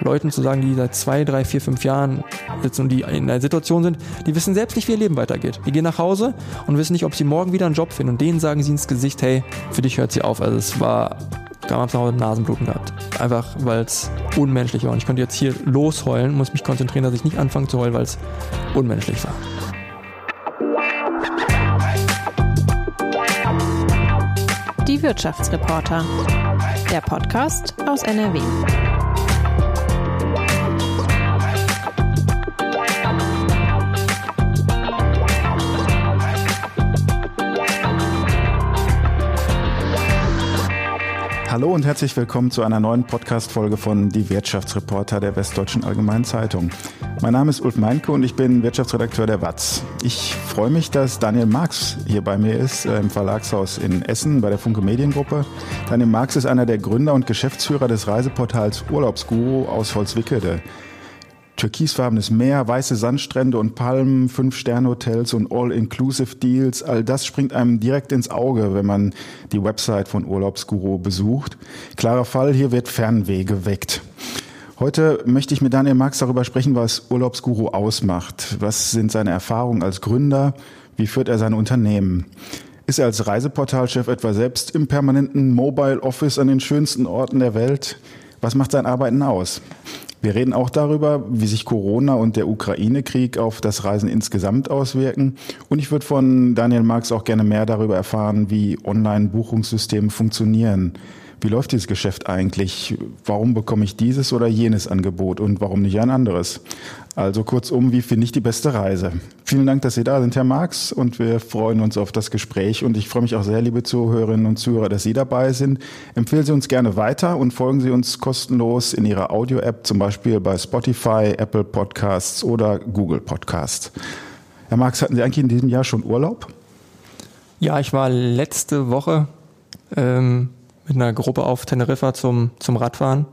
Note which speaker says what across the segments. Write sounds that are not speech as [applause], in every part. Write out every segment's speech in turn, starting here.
Speaker 1: Leuten zu sagen, die seit zwei, drei, vier, fünf Jahren sitzen und die in einer Situation sind, die wissen selbst nicht, wie ihr Leben weitergeht. Die gehen nach Hause und wissen nicht, ob sie morgen wieder einen Job finden. Und denen sagen sie ins Gesicht, hey, für dich hört sie auf. Also es war, damals noch Nasenbluten gehabt. Einfach, weil es unmenschlich war. Und ich konnte jetzt hier losheulen, muss mich konzentrieren, dass ich nicht anfange zu heulen, weil es unmenschlich war.
Speaker 2: Die Wirtschaftsreporter. Der Podcast aus NRW.
Speaker 3: Hallo und herzlich willkommen zu einer neuen Podcast-Folge von Die Wirtschaftsreporter der Westdeutschen Allgemeinen Zeitung. Mein Name ist Ulf Meinke und ich bin Wirtschaftsredakteur der WAZ. Ich freue mich, dass Daniel Marx hier bei mir ist, äh, im Verlagshaus in Essen bei der Funke Mediengruppe. Daniel Marx ist einer der Gründer und Geschäftsführer des Reiseportals Urlaubsguru aus Holzwickede türkisfarbenes Meer, weiße Sandstrände und Palmen, Fünf-Sterne-Hotels und All-Inclusive-Deals. All das springt einem direkt ins Auge, wenn man die Website von Urlaubsguru besucht. Klarer Fall, hier wird Fernweh geweckt. Heute möchte ich mit Daniel Marx darüber sprechen, was Urlaubsguru ausmacht. Was sind seine Erfahrungen als Gründer? Wie führt er sein Unternehmen? Ist er als Reiseportalchef etwa selbst im permanenten Mobile Office an den schönsten Orten der Welt? Was macht sein Arbeiten aus? Wir reden auch darüber, wie sich Corona und der Ukraine-Krieg auf das Reisen insgesamt auswirken. Und ich würde von Daniel Marx auch gerne mehr darüber erfahren, wie Online-Buchungssysteme funktionieren. Wie läuft dieses Geschäft eigentlich? Warum bekomme ich dieses oder jenes Angebot und warum nicht ein anderes? Also kurzum, wie finde ich die beste Reise? Vielen Dank, dass Sie da sind, Herr Marx, und wir freuen uns auf das Gespräch. Und ich freue mich auch sehr, liebe Zuhörerinnen und Zuhörer, dass Sie dabei sind. Empfehlen Sie uns gerne weiter und folgen Sie uns kostenlos in Ihrer Audio-App, zum Beispiel bei Spotify, Apple Podcasts oder Google Podcasts. Herr Marx, hatten Sie eigentlich in diesem Jahr schon Urlaub?
Speaker 1: Ja, ich war letzte Woche ähm, mit einer Gruppe auf Teneriffa zum, zum Radfahren.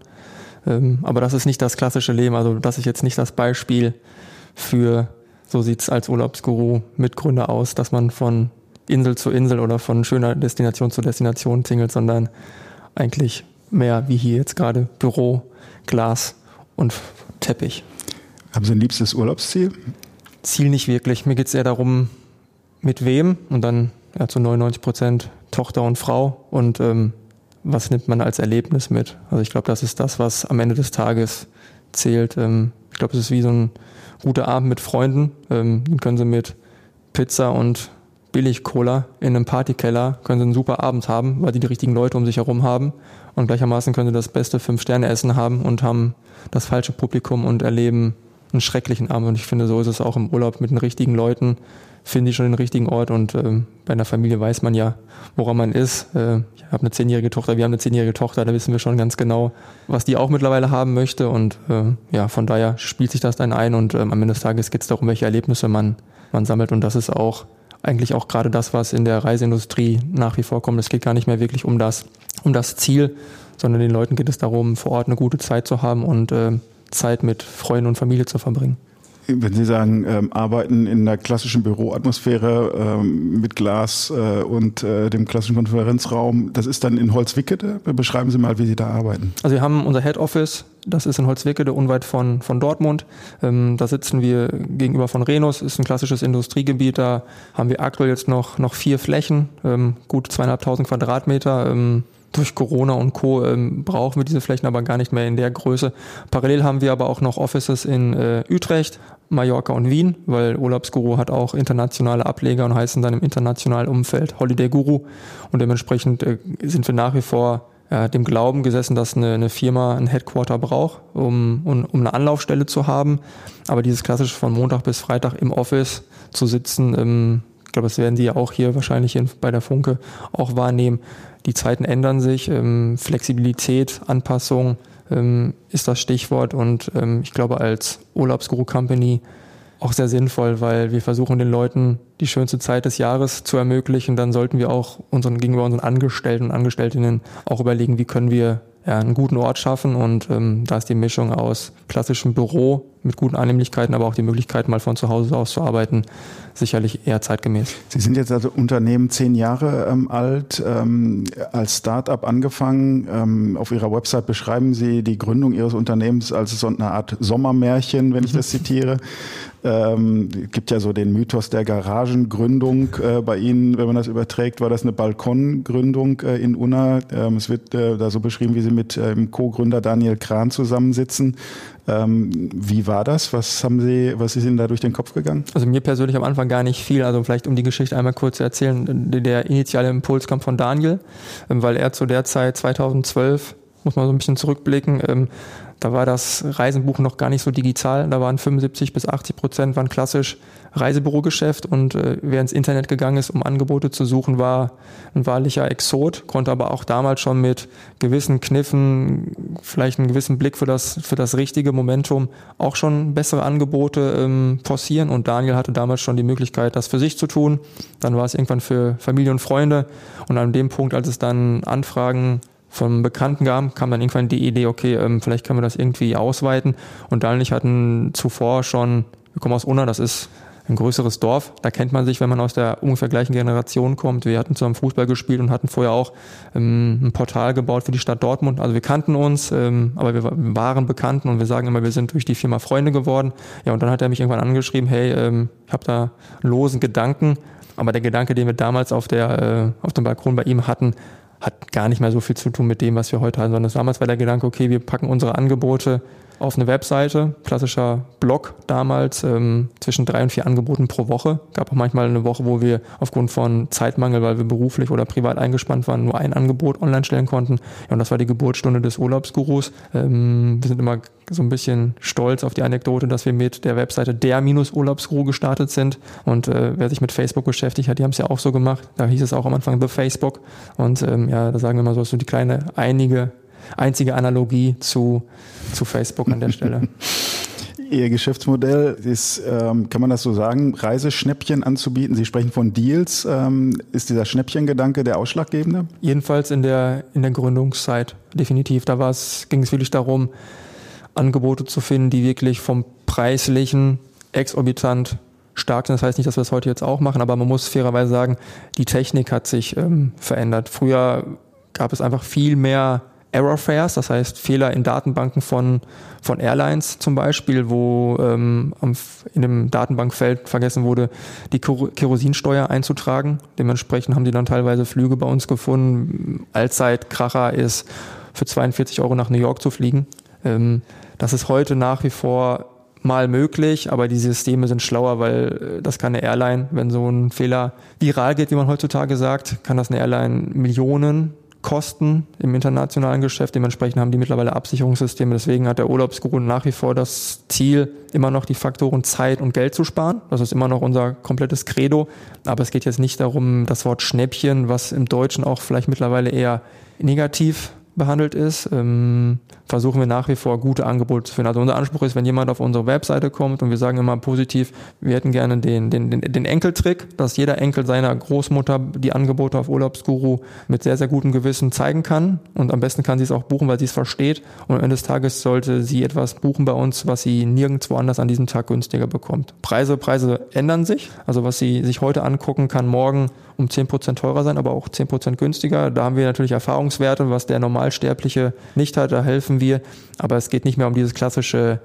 Speaker 1: Ähm, aber das ist nicht das klassische Leben. Also das ist jetzt nicht das Beispiel für, so sieht's als Urlaubsguru Mitgründer aus, dass man von Insel zu Insel oder von schöner Destination zu Destination tingelt, sondern eigentlich mehr wie hier jetzt gerade Büro, Glas und Teppich.
Speaker 3: Haben Sie ein liebstes Urlaubsziel?
Speaker 1: Ziel nicht wirklich. Mir geht es eher darum, mit wem und dann ja, zu 99 Prozent Tochter und Frau und ähm, was nimmt man als Erlebnis mit? Also ich glaube, das ist das, was am Ende des Tages zählt. Ähm, ich glaube, es ist wie so ein guter Abend mit Freunden. Ähm, dann können sie mit Pizza und Billig-Cola in einem Partykeller, können sie einen super Abend haben, weil sie die richtigen Leute um sich herum haben. Und gleichermaßen können sie das beste Fünf-Sterne-Essen haben und haben das falsche Publikum und erleben einen schrecklichen Abend. Und ich finde, so ist es auch im Urlaub mit den richtigen Leuten finde ich schon den richtigen Ort und äh, bei einer Familie weiß man ja, woran man ist. Äh, ich habe eine zehnjährige Tochter, wir haben eine zehnjährige Tochter, da wissen wir schon ganz genau, was die auch mittlerweile haben möchte und äh, ja, von daher spielt sich das dann ein und ähm, am Ende des Tages geht es darum, welche Erlebnisse man, man sammelt und das ist auch eigentlich auch gerade das, was in der Reiseindustrie nach wie vor kommt. Es geht gar nicht mehr wirklich um das, um das Ziel, sondern den Leuten geht es darum, vor Ort eine gute Zeit zu haben und äh, Zeit mit Freunden und Familie zu verbringen
Speaker 3: wenn Sie sagen, ähm, arbeiten in der klassischen Büroatmosphäre ähm, mit Glas äh, und äh, dem klassischen Konferenzraum, das ist dann in Holzwickede. Beschreiben Sie mal, wie Sie da arbeiten.
Speaker 1: Also wir haben unser Head Office, das ist in Holzwickede, unweit von, von Dortmund. Ähm, da sitzen wir gegenüber von Renus, ist ein klassisches Industriegebiet. Da haben wir aktuell jetzt noch, noch vier Flächen, ähm, gut zweieinhalbtausend Quadratmeter. Ähm, durch Corona und Co. Ähm, brauchen wir diese Flächen aber gar nicht mehr in der Größe. Parallel haben wir aber auch noch Offices in äh, Utrecht, Mallorca und Wien, weil Urlaubsguru hat auch internationale Ableger und heißen dann im internationalen Umfeld Holiday Guru. Und dementsprechend äh, sind wir nach wie vor äh, dem Glauben gesessen, dass eine, eine Firma ein Headquarter braucht, um, um, um eine Anlaufstelle zu haben. Aber dieses klassische von Montag bis Freitag im Office zu sitzen, ähm, glaube, das werden die ja auch hier wahrscheinlich in, bei der Funke auch wahrnehmen. Die Zeiten ändern sich, ähm, Flexibilität, Anpassung, ähm, ist das Stichwort und ähm, ich glaube als Urlaubsguru Company auch sehr sinnvoll, weil wir versuchen den Leuten die schönste Zeit des Jahres zu ermöglichen. Dann sollten wir auch unseren, gegenüber unseren Angestellten und Angestellten auch überlegen, wie können wir ja, einen guten Ort schaffen und ähm, da ist die Mischung aus klassischem Büro mit guten Annehmlichkeiten, aber auch die Möglichkeit, mal von zu Hause aus zu arbeiten, sicherlich eher zeitgemäß.
Speaker 3: Sie sind jetzt also Unternehmen zehn Jahre ähm, alt, ähm, als Start-up angefangen. Ähm, auf Ihrer Website beschreiben Sie die Gründung Ihres Unternehmens als so eine Art Sommermärchen, wenn ich das [laughs] zitiere. Ähm, gibt ja so den Mythos der Garagengründung äh, bei Ihnen, wenn man das überträgt, war das eine Balkongründung äh, in Unna. Ähm, es wird äh, da so beschrieben, wie Sie mit ähm, Co-Gründer Daniel Kran zusammensitzen. Ähm, wie war das? Was haben Sie, was ist Ihnen da durch den Kopf gegangen?
Speaker 1: Also mir persönlich am Anfang gar nicht viel. Also vielleicht um die Geschichte einmal kurz zu erzählen. Der initiale Impuls kam von Daniel, ähm, weil er zu der Zeit 2012 muss man so ein bisschen zurückblicken, ähm, da war das Reisenbuch noch gar nicht so digital. Da waren 75 bis 80 Prozent waren klassisch Reisebürogeschäft und äh, wer ins Internet gegangen ist, um Angebote zu suchen, war ein wahrlicher Exot, konnte aber auch damals schon mit gewissen Kniffen, vielleicht einen gewissen Blick für das, für das richtige Momentum auch schon bessere Angebote ähm, forcieren und Daniel hatte damals schon die Möglichkeit, das für sich zu tun. Dann war es irgendwann für Familie und Freunde und an dem Punkt, als es dann Anfragen vom Bekannten gab, kam dann irgendwann die Idee, okay, ähm, vielleicht können wir das irgendwie ausweiten. Und Daniel und ich hatten zuvor schon, wir kommen aus Unna, das ist ein größeres Dorf. Da kennt man sich, wenn man aus der ungefähr gleichen Generation kommt. Wir hatten zusammen Fußball gespielt und hatten vorher auch ähm, ein Portal gebaut für die Stadt Dortmund. Also wir kannten uns, ähm, aber wir waren Bekannten und wir sagen immer, wir sind durch die Firma Freunde geworden. Ja, und dann hat er mich irgendwann angeschrieben, hey, ähm, ich habe da losen Gedanken. Aber der Gedanke, den wir damals auf, der, äh, auf dem Balkon bei ihm hatten, hat gar nicht mehr so viel zu tun mit dem, was wir heute haben, sondern damals war der Gedanke, okay, wir packen unsere Angebote auf eine Webseite, klassischer Blog damals, ähm, zwischen drei und vier Angeboten pro Woche. Gab auch manchmal eine Woche, wo wir aufgrund von Zeitmangel, weil wir beruflich oder privat eingespannt waren, nur ein Angebot online stellen konnten. Ja, und das war die Geburtsstunde des Urlaubsgurus. Ähm, wir sind immer so ein bisschen stolz auf die Anekdote, dass wir mit der Webseite der-Urlaubsguru gestartet sind. Und äh, wer sich mit Facebook beschäftigt hat, die haben es ja auch so gemacht. Da hieß es auch am Anfang The Facebook. Und ähm, ja, da sagen wir mal so, so die kleine einige einzige Analogie zu, zu Facebook an der Stelle. [laughs]
Speaker 3: Ihr Geschäftsmodell ist, ähm, kann man das so sagen, Reiseschnäppchen anzubieten? Sie sprechen von Deals. Ähm, ist dieser Schnäppchengedanke der ausschlaggebende?
Speaker 1: Jedenfalls in der, in der Gründungszeit, definitiv. Da ging es wirklich darum, Angebote zu finden, die wirklich vom preislichen exorbitant stark sind. Das heißt nicht, dass wir das heute jetzt auch machen, aber man muss fairerweise sagen, die Technik hat sich ähm, verändert. Früher gab es einfach viel mehr Error Fares, das heißt Fehler in Datenbanken von, von Airlines zum Beispiel, wo ähm, in dem Datenbankfeld vergessen wurde, die Kerosinsteuer einzutragen. Dementsprechend haben die dann teilweise Flüge bei uns gefunden. Allzeitkracher ist für 42 Euro nach New York zu fliegen. Ähm, das ist heute nach wie vor mal möglich, aber die Systeme sind schlauer, weil äh, das kann eine Airline, wenn so ein Fehler viral geht, wie man heutzutage sagt, kann das eine Airline Millionen Kosten im internationalen Geschäft. Dementsprechend haben die mittlerweile Absicherungssysteme. Deswegen hat der Urlaubsguru nach wie vor das Ziel, immer noch die Faktoren Zeit und Geld zu sparen. Das ist immer noch unser komplettes Credo. Aber es geht jetzt nicht darum, das Wort Schnäppchen, was im Deutschen auch vielleicht mittlerweile eher negativ behandelt ist, ähm, versuchen wir nach wie vor gute Angebote zu finden. Also unser Anspruch ist, wenn jemand auf unsere Webseite kommt und wir sagen immer positiv, wir hätten gerne den, den, den, den Enkeltrick, dass jeder Enkel seiner Großmutter die Angebote auf Urlaubsguru mit sehr, sehr gutem Gewissen zeigen kann und am besten kann sie es auch buchen, weil sie es versteht und am Ende des Tages sollte sie etwas buchen bei uns, was sie nirgendwo anders an diesem Tag günstiger bekommt. Preise, Preise ändern sich, also was sie sich heute angucken, kann morgen um 10% teurer sein, aber auch 10% günstiger. Da haben wir natürlich Erfahrungswerte, was der Normalsterbliche nicht hat, da helfen wir. Aber es geht nicht mehr um dieses klassische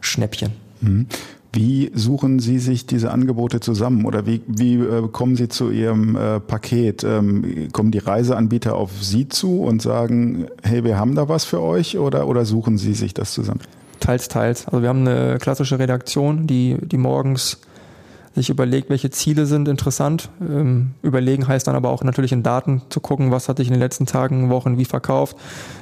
Speaker 1: Schnäppchen.
Speaker 3: Mhm. Wie suchen Sie sich diese Angebote zusammen oder wie, wie äh, kommen Sie zu Ihrem äh, Paket? Ähm, kommen die Reiseanbieter auf Sie zu und sagen, hey, wir haben da was für euch oder, oder suchen Sie sich das zusammen?
Speaker 1: Teils, teils. Also wir haben eine klassische Redaktion, die, die morgens sich überlegt, welche Ziele sind interessant. Ähm, überlegen heißt dann aber auch natürlich in Daten zu gucken, was hat sich in den letzten Tagen, Wochen wie verkauft,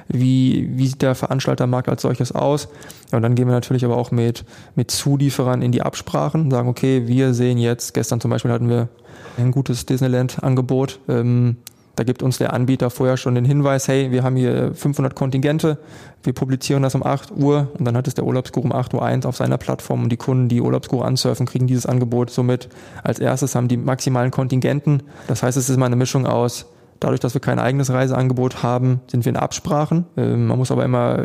Speaker 1: wie, wie sieht der Veranstaltermarkt als solches aus. Und dann gehen wir natürlich aber auch mit, mit Zulieferern in die Absprachen, sagen, okay, wir sehen jetzt, gestern zum Beispiel hatten wir ein gutes Disneyland-Angebot. Ähm, da gibt uns der Anbieter vorher schon den Hinweis, hey, wir haben hier 500 Kontingente, wir publizieren das um 8 Uhr und dann hat es der Urlaubsguru um 8 Uhr 1 auf seiner Plattform und die Kunden, die Urlaubsguru ansurfen, kriegen dieses Angebot somit als erstes haben die maximalen Kontingenten. Das heißt, es ist mal eine Mischung aus Dadurch, dass wir kein eigenes Reiseangebot haben, sind wir in Absprachen. Ähm, man muss aber immer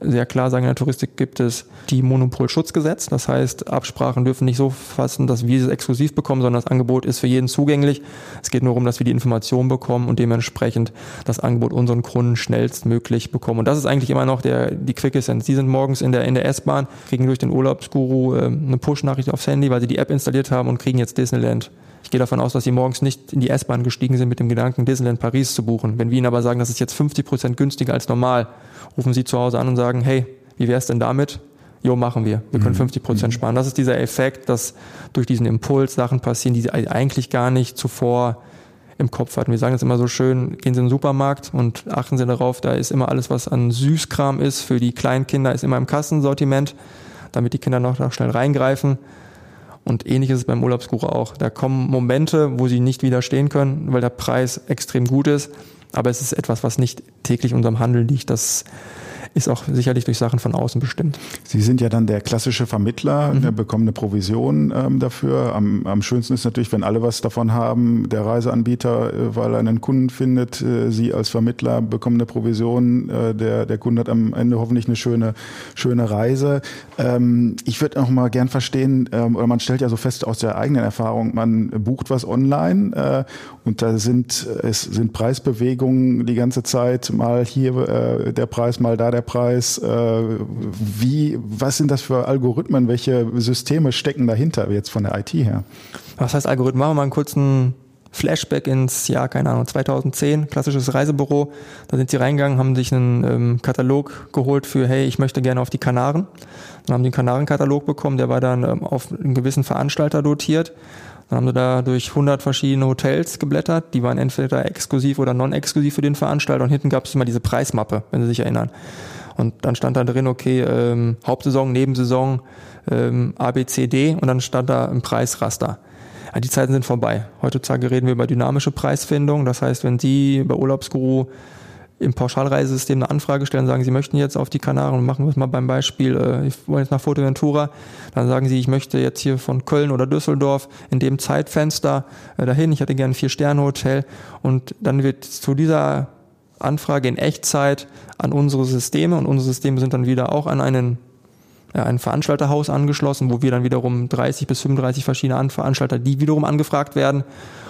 Speaker 1: sehr klar sagen, in der Touristik gibt es die Monopolschutzgesetz. Das heißt, Absprachen dürfen nicht so fassen, dass wir es exklusiv bekommen, sondern das Angebot ist für jeden zugänglich. Es geht nur darum, dass wir die Informationen bekommen und dementsprechend das Angebot unseren Kunden schnellstmöglich bekommen. Und das ist eigentlich immer noch der, die Quick Essence. Sie sind morgens in der, in der S-Bahn, kriegen durch den Urlaubsguru äh, eine Push-Nachricht aufs Handy, weil sie die App installiert haben und kriegen jetzt Disneyland. Ich gehe davon aus, dass sie morgens nicht in die S-Bahn gestiegen sind mit dem Gedanken, Disneyland Paris zu buchen. Wenn wir ihnen aber sagen, das ist jetzt 50 Prozent günstiger als normal, rufen sie zu Hause an und sagen, hey, wie wäre es denn damit? Jo, machen wir. Wir können 50 mhm. Prozent mhm. sparen. Das ist dieser Effekt, dass durch diesen Impuls Sachen passieren, die sie eigentlich gar nicht zuvor im Kopf hatten. Wir sagen es immer so schön, gehen Sie in den Supermarkt und achten Sie darauf, da ist immer alles, was an Süßkram ist, für die kleinen Kinder ist immer im Kassensortiment, damit die Kinder noch schnell reingreifen. Und ähnlich ist es beim Urlaubsguru auch. Da kommen Momente, wo sie nicht widerstehen können, weil der Preis extrem gut ist. Aber es ist etwas, was nicht täglich unserem Handel liegt. Das ist auch sicherlich durch Sachen von außen bestimmt.
Speaker 3: Sie sind ja dann der klassische Vermittler, mhm. bekommen eine Provision ähm, dafür. Am, am schönsten ist natürlich, wenn alle was davon haben, der Reiseanbieter, äh, weil er einen Kunden findet, äh, Sie als Vermittler bekommen eine Provision, äh, der, der Kunde hat am Ende hoffentlich eine schöne, schöne Reise. Ähm, ich würde auch mal gern verstehen, ähm, oder man stellt ja so fest aus der eigenen Erfahrung, man bucht was online äh, und da sind, es sind Preisbewegungen die ganze Zeit, mal hier äh, der Preis, mal da der Preis. Äh, wie, was sind das für Algorithmen? Welche Systeme stecken dahinter jetzt von der IT her?
Speaker 1: Was heißt Algorithmen? Machen wir mal einen kurzen Flashback ins Jahr, keine Ahnung, 2010, klassisches Reisebüro. Da sind sie reingegangen, haben sich einen ähm, Katalog geholt für, hey, ich möchte gerne auf die Kanaren. Dann haben sie einen Kanarenkatalog bekommen, der war dann ähm, auf einen gewissen Veranstalter dotiert. Dann haben sie da durch 100 verschiedene Hotels geblättert. Die waren entweder exklusiv oder non-exklusiv für den Veranstalter. Und hinten gab es immer diese Preismappe, wenn Sie sich erinnern. Und dann stand da drin, okay, ähm, Hauptsaison, Nebensaison, ähm, A, B, C, D und dann stand da ein Preisraster. Ja, die Zeiten sind vorbei. Heutzutage reden wir über dynamische Preisfindung. Das heißt, wenn Sie bei Urlaubsguru im Pauschalreisesystem eine Anfrage stellen, sagen, Sie möchten jetzt auf die Kanaren, machen wir es mal beim Beispiel, äh, ich wollte jetzt nach Fuerteventura, dann sagen Sie, ich möchte jetzt hier von Köln oder Düsseldorf in dem Zeitfenster äh, dahin, ich hätte gerne ein Vier-Sterne-Hotel. Und dann wird zu dieser Anfrage in Echtzeit an unsere Systeme und unsere Systeme sind dann wieder auch an einen ja, ein Veranstalterhaus angeschlossen, wo wir dann wiederum 30 bis 35 verschiedene Veranstalter, die wiederum angefragt werden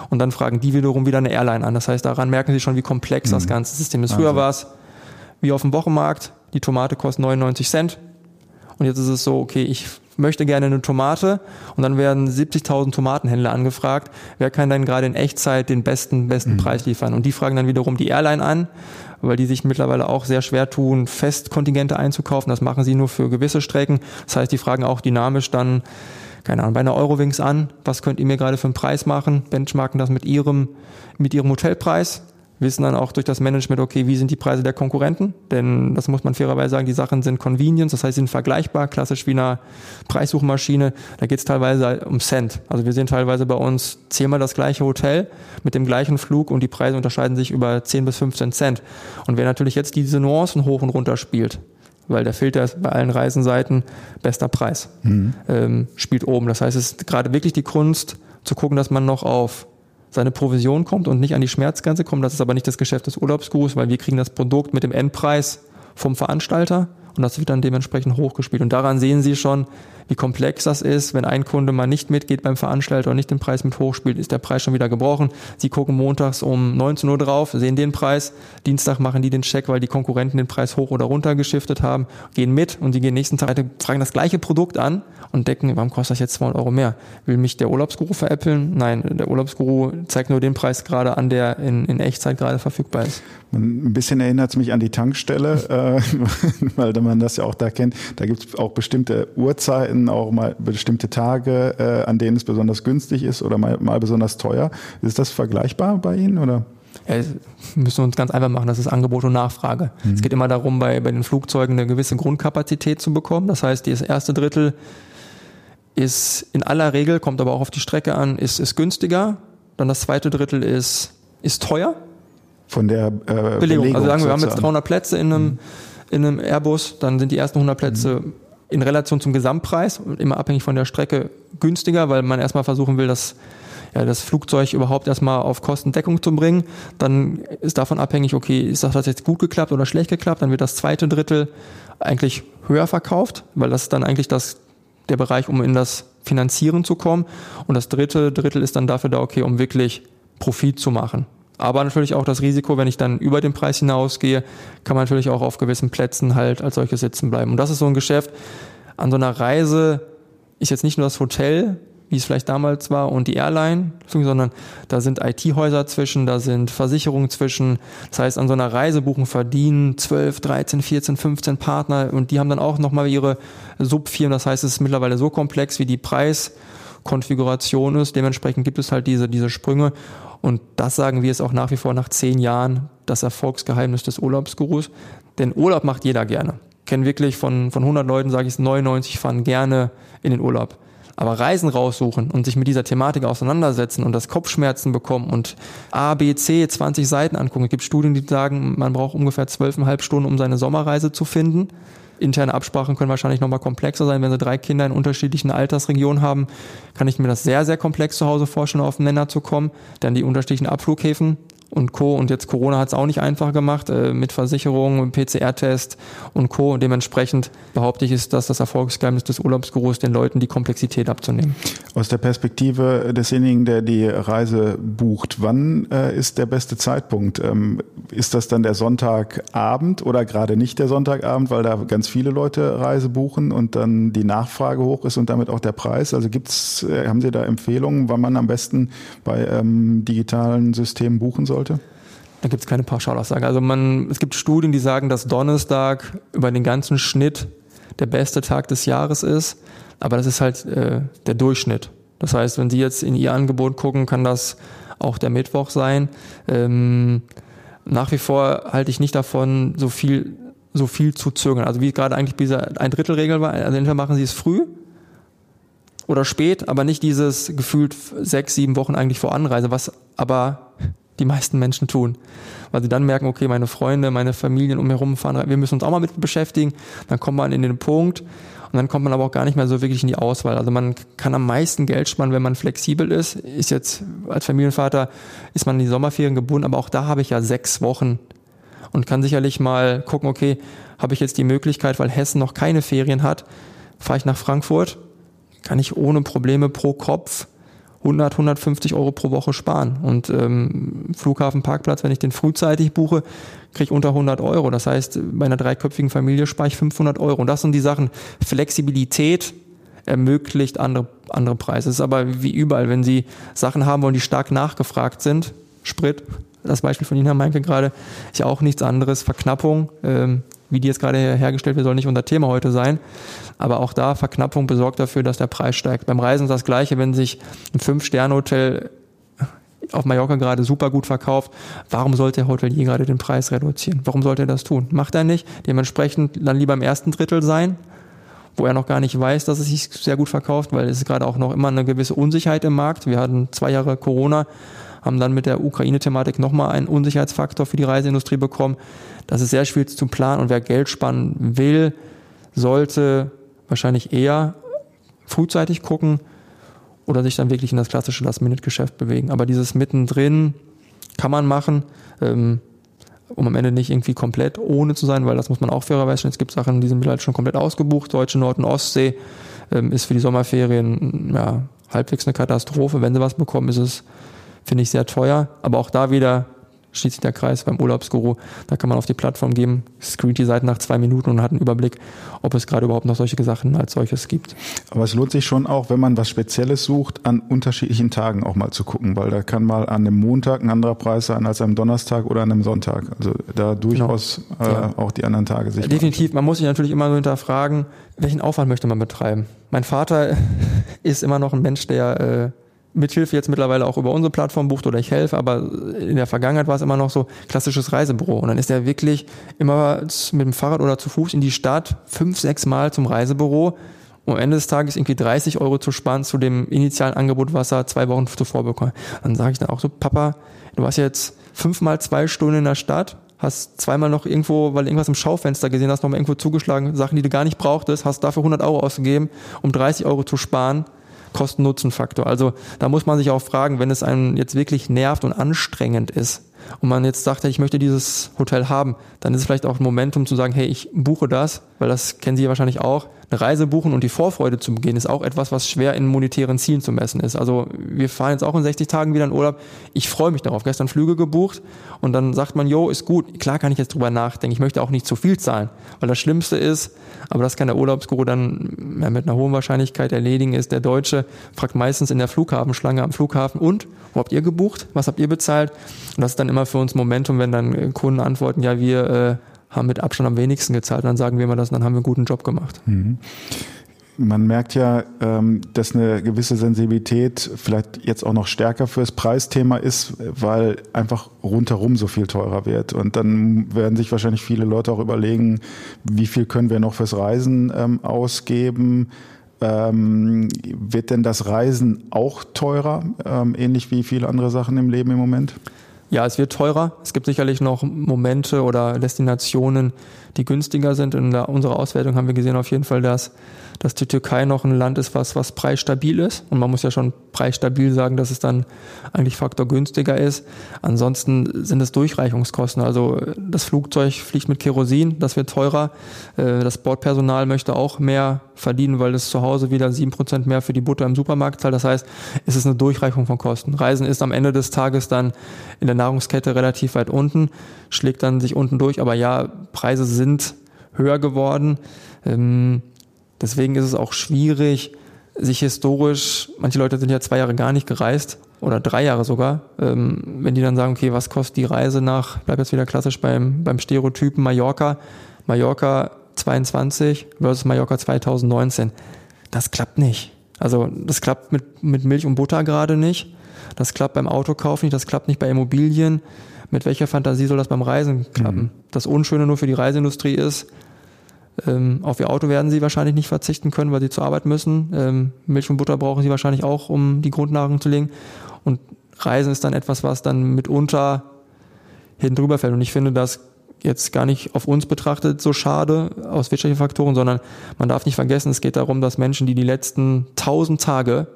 Speaker 1: und dann fragen die wiederum wieder eine Airline an. Das heißt, daran merken Sie schon, wie komplex mhm. das ganze System ist. Früher also. war es wie auf dem Wochenmarkt, die Tomate kostet 99 Cent und jetzt ist es so, okay, ich möchte gerne eine Tomate und dann werden 70.000 Tomatenhändler angefragt. Wer kann denn gerade in Echtzeit den besten, besten mhm. Preis liefern? Und die fragen dann wiederum die Airline an, weil die sich mittlerweile auch sehr schwer tun, Festkontingente einzukaufen. Das machen sie nur für gewisse Strecken. Das heißt, die fragen auch dynamisch dann, keine Ahnung, bei einer Eurowings an, was könnt ihr mir gerade für einen Preis machen? Benchmarken das mit ihrem, mit ihrem Hotelpreis wissen dann auch durch das Management, okay, wie sind die Preise der Konkurrenten? Denn das muss man fairerweise sagen, die Sachen sind Convenience, das heißt, sie sind vergleichbar, klassisch wie eine Preissuchmaschine. Da geht es teilweise um Cent. Also wir sehen teilweise bei uns zehnmal das gleiche Hotel mit dem gleichen Flug und die Preise unterscheiden sich über 10 bis 15 Cent. Und wer natürlich jetzt diese Nuancen hoch und runter spielt, weil der Filter ist bei allen Reisenseiten bester Preis, mhm. ähm, spielt oben. Das heißt, es ist gerade wirklich die Kunst zu gucken, dass man noch auf seine Provision kommt und nicht an die Schmerzgrenze kommt. Das ist aber nicht das Geschäft des Urlaubsgurus, weil wir kriegen das Produkt mit dem Endpreis vom Veranstalter und das wird dann dementsprechend hochgespielt. Und daran sehen Sie schon, wie komplex das ist. Wenn ein Kunde mal nicht mitgeht beim Veranstalter und nicht den Preis mit hochspielt, ist der Preis schon wieder gebrochen. Sie gucken montags um 19 Uhr drauf, sehen den Preis. Dienstag machen die den Check, weil die Konkurrenten den Preis hoch oder runter geschiftet haben, gehen mit und sie gehen nächsten Tag, fragen das gleiche Produkt an und denken, warum kostet das jetzt 200 Euro mehr? Will mich der Urlaubsguru veräppeln? Nein, der Urlaubsguru zeigt nur den Preis gerade an, der in, in Echtzeit gerade verfügbar ist.
Speaker 3: Ein bisschen erinnert es mich an die Tankstelle, [laughs] äh, [laughs] weil man das ja auch da kennt. Da gibt es auch bestimmte Uhrzeiten, auch mal bestimmte Tage, äh, an denen es besonders günstig ist oder mal, mal besonders teuer. Ist das vergleichbar bei Ihnen oder?
Speaker 1: Ja, müssen wir uns ganz einfach machen, das ist Angebot und Nachfrage. Mhm. Es geht immer darum, bei, bei den Flugzeugen eine gewisse Grundkapazität zu bekommen. Das heißt, das erste Drittel ist in aller Regel, kommt aber auch auf die Strecke an, ist, ist günstiger. Dann das zweite Drittel ist, ist teuer
Speaker 3: von der äh,
Speaker 1: Belegung. Belegung. Also sagen wir, wir haben jetzt 300 Plätze in einem, mhm. in einem Airbus, dann sind die ersten 100 Plätze mhm. in Relation zum Gesamtpreis, immer abhängig von der Strecke, günstiger, weil man erstmal versuchen will, das ja, das Flugzeug überhaupt erstmal auf Kostendeckung zu bringen. Dann ist davon abhängig, okay, ist das jetzt gut geklappt oder schlecht geklappt? Dann wird das zweite Drittel eigentlich höher verkauft, weil das ist dann eigentlich das, der Bereich, um in das Finanzieren zu kommen. Und das dritte Drittel ist dann dafür da, okay, um wirklich Profit zu machen. Aber natürlich auch das Risiko, wenn ich dann über den Preis hinausgehe, kann man natürlich auch auf gewissen Plätzen halt als solches sitzen bleiben. Und das ist so ein Geschäft. An so einer Reise ist jetzt nicht nur das Hotel, wie es vielleicht damals war, und die Airline, sondern da sind IT-Häuser zwischen, da sind Versicherungen zwischen. Das heißt, an so einer Reisebuchung verdienen 12, 13, 14, 15 Partner und die haben dann auch nochmal ihre Subfirmen. Das heißt, es ist mittlerweile so komplex, wie die Preiskonfiguration ist. Dementsprechend gibt es halt diese, diese Sprünge. Und das sagen wir es auch nach wie vor nach zehn Jahren, das Erfolgsgeheimnis des Urlaubsgurus. Denn Urlaub macht jeder gerne. Ich kenne wirklich von, von 100 Leuten, sage ich es, 99 fahren gerne in den Urlaub. Aber Reisen raussuchen und sich mit dieser Thematik auseinandersetzen und das Kopfschmerzen bekommen und A, B, C, 20 Seiten angucken. Es gibt Studien, die sagen, man braucht ungefähr zwölfeinhalb Stunden, um seine Sommerreise zu finden. Interne Absprachen können wahrscheinlich nochmal komplexer sein. Wenn Sie drei Kinder in unterschiedlichen Altersregionen haben, kann ich mir das sehr, sehr komplex zu Hause vorstellen, auf den Nenner zu kommen. Dann die unterschiedlichen Abflughäfen und Co. Und jetzt Corona hat es auch nicht einfach gemacht äh, mit Versicherungen, PCR-Test und Co. Und dementsprechend behaupte ich, ist das das Erfolgsgeheimnis des Urlaubsgurus, den Leuten die Komplexität abzunehmen.
Speaker 3: Aus der Perspektive desjenigen, der die Reise bucht, wann äh, ist der beste Zeitpunkt? Ähm, ist das dann der Sonntagabend oder gerade nicht der Sonntagabend, weil da ganz viele Leute Reise buchen und dann die Nachfrage hoch ist und damit auch der Preis? Also gibt's, äh, haben Sie da Empfehlungen, wann man am besten bei ähm, digitalen Systemen buchen soll? Sollte?
Speaker 1: Da gibt es keine Pauschalaussage. Also man, es gibt Studien, die sagen, dass Donnerstag über den ganzen Schnitt der beste Tag des Jahres ist. Aber das ist halt äh, der Durchschnitt. Das heißt, wenn Sie jetzt in Ihr Angebot gucken, kann das auch der Mittwoch sein. Ähm, nach wie vor halte ich nicht davon, so viel, so viel zu zögern. Also wie gerade eigentlich diese ein Drittel Regel war. Also entweder machen Sie es früh oder spät, aber nicht dieses gefühlt sechs, sieben Wochen eigentlich vor Anreise, was aber die meisten Menschen tun. Weil sie dann merken, okay, meine Freunde, meine Familien um mich herum fahren, wir müssen uns auch mal mit beschäftigen. Dann kommt man in den Punkt und dann kommt man aber auch gar nicht mehr so wirklich in die Auswahl. Also man kann am meisten Geld sparen, wenn man flexibel ist. Ist jetzt als Familienvater, ist man in die Sommerferien gebunden, aber auch da habe ich ja sechs Wochen und kann sicherlich mal gucken, okay, habe ich jetzt die Möglichkeit, weil Hessen noch keine Ferien hat, fahre ich nach Frankfurt, kann ich ohne Probleme pro Kopf 100, 150 Euro pro Woche sparen. Und ähm, Flughafenparkplatz, wenn ich den frühzeitig buche, kriege ich unter 100 Euro. Das heißt, bei einer dreiköpfigen Familie spare ich 500 Euro. Und das sind die Sachen. Flexibilität ermöglicht andere, andere Preise. Es ist aber wie überall, wenn Sie Sachen haben wollen, die stark nachgefragt sind, Sprit, das Beispiel von Ihnen, Herr Meinke, gerade, ist ja auch nichts anderes. Verknappung, ähm, wie die jetzt gerade hergestellt wird, soll nicht unser Thema heute sein. Aber auch da Verknappung besorgt dafür, dass der Preis steigt. Beim Reisen ist das Gleiche, wenn sich ein Fünf-Sterne-Hotel auf Mallorca gerade super gut verkauft. Warum sollte der Hotelier gerade den Preis reduzieren? Warum sollte er das tun? Macht er nicht. Dementsprechend dann lieber im ersten Drittel sein, wo er noch gar nicht weiß, dass es sich sehr gut verkauft, weil es ist gerade auch noch immer eine gewisse Unsicherheit im Markt. Wir hatten zwei Jahre Corona haben dann mit der Ukraine-Thematik nochmal einen Unsicherheitsfaktor für die Reiseindustrie bekommen. Das ist sehr schwierig zu planen und wer Geld sparen will, sollte wahrscheinlich eher frühzeitig gucken oder sich dann wirklich in das klassische Last-Minute-Geschäft bewegen. Aber dieses mittendrin kann man machen, ähm, um am Ende nicht irgendwie komplett ohne zu sein, weil das muss man auch fairerweise Es gibt Sachen, die sind halt schon komplett ausgebucht. Deutsche Nord- und Ostsee ähm, ist für die Sommerferien ja, halbwegs eine Katastrophe. Wenn sie was bekommen, ist es finde ich sehr teuer. Aber auch da wieder schließt sich der Kreis beim Urlaubsguru. Da kann man auf die Plattform geben, screent die Seite nach zwei Minuten und hat einen Überblick, ob es gerade überhaupt noch solche Sachen als solches gibt.
Speaker 3: Aber es lohnt sich schon auch, wenn man was Spezielles sucht, an unterschiedlichen Tagen auch mal zu gucken, weil da kann mal an einem Montag ein anderer Preis sein als am Donnerstag oder an einem Sonntag. Also da durchaus genau. äh, ja. auch die anderen Tage sich.
Speaker 1: Definitiv. Man muss sich natürlich immer so hinterfragen, welchen Aufwand möchte man betreiben. Mein Vater [laughs] ist immer noch ein Mensch, der äh, Mithilfe jetzt mittlerweile auch über unsere Plattform bucht oder ich helfe, aber in der Vergangenheit war es immer noch so klassisches Reisebüro. Und dann ist er wirklich immer mit dem Fahrrad oder zu Fuß in die Stadt, fünf, sechs Mal zum Reisebüro, um am Ende des Tages irgendwie 30 Euro zu sparen zu dem initialen Angebot, was er zwei Wochen zuvor bekommt. Dann sage ich dann auch so, Papa, du warst jetzt fünfmal zwei Stunden in der Stadt, hast zweimal noch irgendwo, weil irgendwas im Schaufenster gesehen hast, noch mal irgendwo zugeschlagen, Sachen, die du gar nicht brauchtest, hast dafür 100 Euro ausgegeben, um 30 Euro zu sparen Kosten-Nutzen-Faktor. Also da muss man sich auch fragen, wenn es einem jetzt wirklich nervt und anstrengend ist, und man jetzt sagt, ich möchte dieses Hotel haben, dann ist es vielleicht auch ein Momentum zu sagen, hey, ich buche das, weil das kennen Sie wahrscheinlich auch. Eine Reise buchen und die Vorfreude zu begehen ist auch etwas, was schwer in monetären Zielen zu messen ist. Also wir fahren jetzt auch in 60 Tagen wieder in Urlaub. Ich freue mich darauf. Gestern Flüge gebucht und dann sagt man, jo, ist gut. Klar kann ich jetzt drüber nachdenken. Ich möchte auch nicht zu viel zahlen, weil das Schlimmste ist, aber das kann der Urlaubsguru dann ja, mit einer hohen Wahrscheinlichkeit erledigen, ist der Deutsche fragt meistens in der Flughafenschlange am Flughafen und, wo habt ihr gebucht? Was habt ihr bezahlt? Und das ist dann immer für uns Momentum, wenn dann Kunden antworten, ja, wir äh, haben mit Abstand am wenigsten gezahlt, dann sagen wir immer das dann haben wir einen guten Job gemacht. Mhm.
Speaker 3: Man merkt ja, ähm, dass eine gewisse Sensibilität vielleicht jetzt auch noch stärker fürs Preisthema ist, weil einfach rundherum so viel teurer wird. Und dann werden sich wahrscheinlich viele Leute auch überlegen, wie viel können wir noch fürs Reisen ähm, ausgeben? Ähm, wird denn das Reisen auch teurer, ähnlich wie viele andere Sachen im Leben im Moment?
Speaker 1: Ja, es wird teurer. Es gibt sicherlich noch Momente oder Destinationen, die günstiger sind. In der, unserer Auswertung haben wir gesehen auf jeden Fall, dass dass die Türkei noch ein Land ist, was, was preisstabil ist. Und man muss ja schon preisstabil sagen, dass es dann eigentlich Faktor günstiger ist. Ansonsten sind es Durchreichungskosten. Also das Flugzeug fliegt mit Kerosin, das wird teurer. Äh, das Bordpersonal möchte auch mehr verdienen, weil es zu Hause wieder sieben Prozent mehr für die Butter im Supermarkt zahlt. Das heißt, es ist eine Durchreichung von Kosten. Reisen ist am Ende des Tages dann in der Nahrungskette relativ weit unten, schlägt dann sich unten durch. Aber ja, Preise sind höher geworden. Ähm, Deswegen ist es auch schwierig, sich historisch, manche Leute sind ja zwei Jahre gar nicht gereist oder drei Jahre sogar, ähm, wenn die dann sagen, okay, was kostet die Reise nach, bleib jetzt wieder klassisch beim, beim Stereotypen Mallorca, Mallorca 22 versus Mallorca 2019. Das klappt nicht. Also das klappt mit, mit Milch und Butter gerade nicht. Das klappt beim Autokauf nicht, das klappt nicht bei Immobilien. Mit welcher Fantasie soll das beim Reisen klappen? Mhm. Das Unschöne nur für die Reiseindustrie ist, ähm, auf ihr Auto werden sie wahrscheinlich nicht verzichten können, weil sie zur Arbeit müssen. Ähm, Milch und Butter brauchen sie wahrscheinlich auch, um die Grundnahrung zu legen. Und Reisen ist dann etwas, was dann mitunter hinten drüber fällt. Und ich finde das jetzt gar nicht auf uns betrachtet so schade aus wirtschaftlichen Faktoren, sondern man darf nicht vergessen, es geht darum, dass Menschen, die die letzten tausend Tage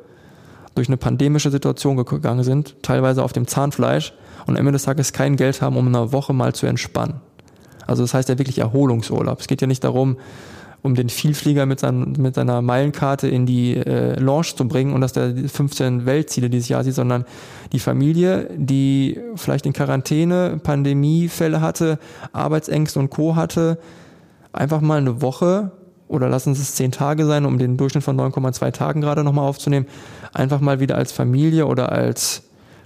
Speaker 1: durch eine pandemische Situation gegangen sind, teilweise auf dem Zahnfleisch und am Ende des Tages kein Geld haben, um eine Woche mal zu entspannen. Also das heißt ja wirklich Erholungsurlaub. Es geht ja nicht darum, um den Vielflieger mit, sein, mit seiner Meilenkarte in die äh, Launch zu bringen und dass der 15 Weltziele dieses Jahr sieht, sondern die Familie, die vielleicht in Quarantäne, Pandemiefälle hatte, Arbeitsängste und Co. hatte, einfach mal eine Woche oder lassen es zehn Tage sein, um den Durchschnitt von 9,2 Tagen gerade nochmal aufzunehmen, einfach mal wieder als Familie oder als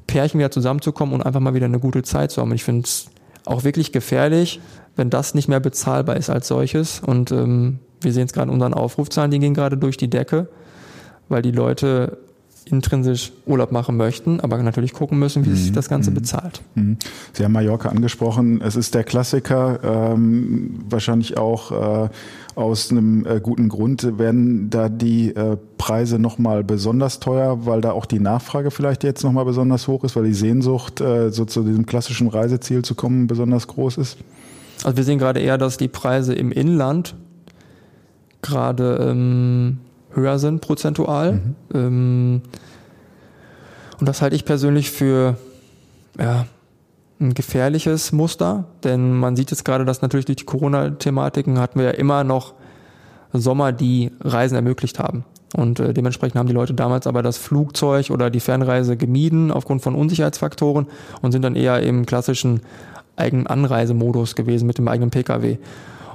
Speaker 1: Pärchen wieder zusammenzukommen und einfach mal wieder eine gute Zeit zu haben. Und ich finde es auch wirklich gefährlich, wenn das nicht mehr bezahlbar ist als solches. Und ähm, wir sehen es gerade in unseren Aufrufzahlen, die gehen gerade durch die Decke, weil die Leute intrinsisch Urlaub machen möchten, aber natürlich gucken müssen, wie mhm. sich das Ganze mhm. bezahlt.
Speaker 3: Mhm. Sie haben Mallorca angesprochen. Es ist der Klassiker, ähm, wahrscheinlich auch äh, aus einem äh, guten Grund werden da die äh, Preise nochmal besonders teuer, weil da auch die Nachfrage vielleicht jetzt nochmal besonders hoch ist, weil die Sehnsucht, äh, so zu diesem klassischen Reiseziel zu kommen, besonders groß ist.
Speaker 1: Also wir sehen gerade eher, dass die Preise im Inland gerade ähm, höher sind prozentual. Mhm. Ähm, und das halte ich persönlich für ja, ein gefährliches Muster, denn man sieht jetzt gerade, dass natürlich durch die Corona-Thematiken hatten wir ja immer noch Sommer, die Reisen ermöglicht haben. Und äh, dementsprechend haben die Leute damals aber das Flugzeug oder die Fernreise gemieden aufgrund von Unsicherheitsfaktoren und sind dann eher im klassischen eigenen Anreisemodus gewesen mit dem eigenen Pkw.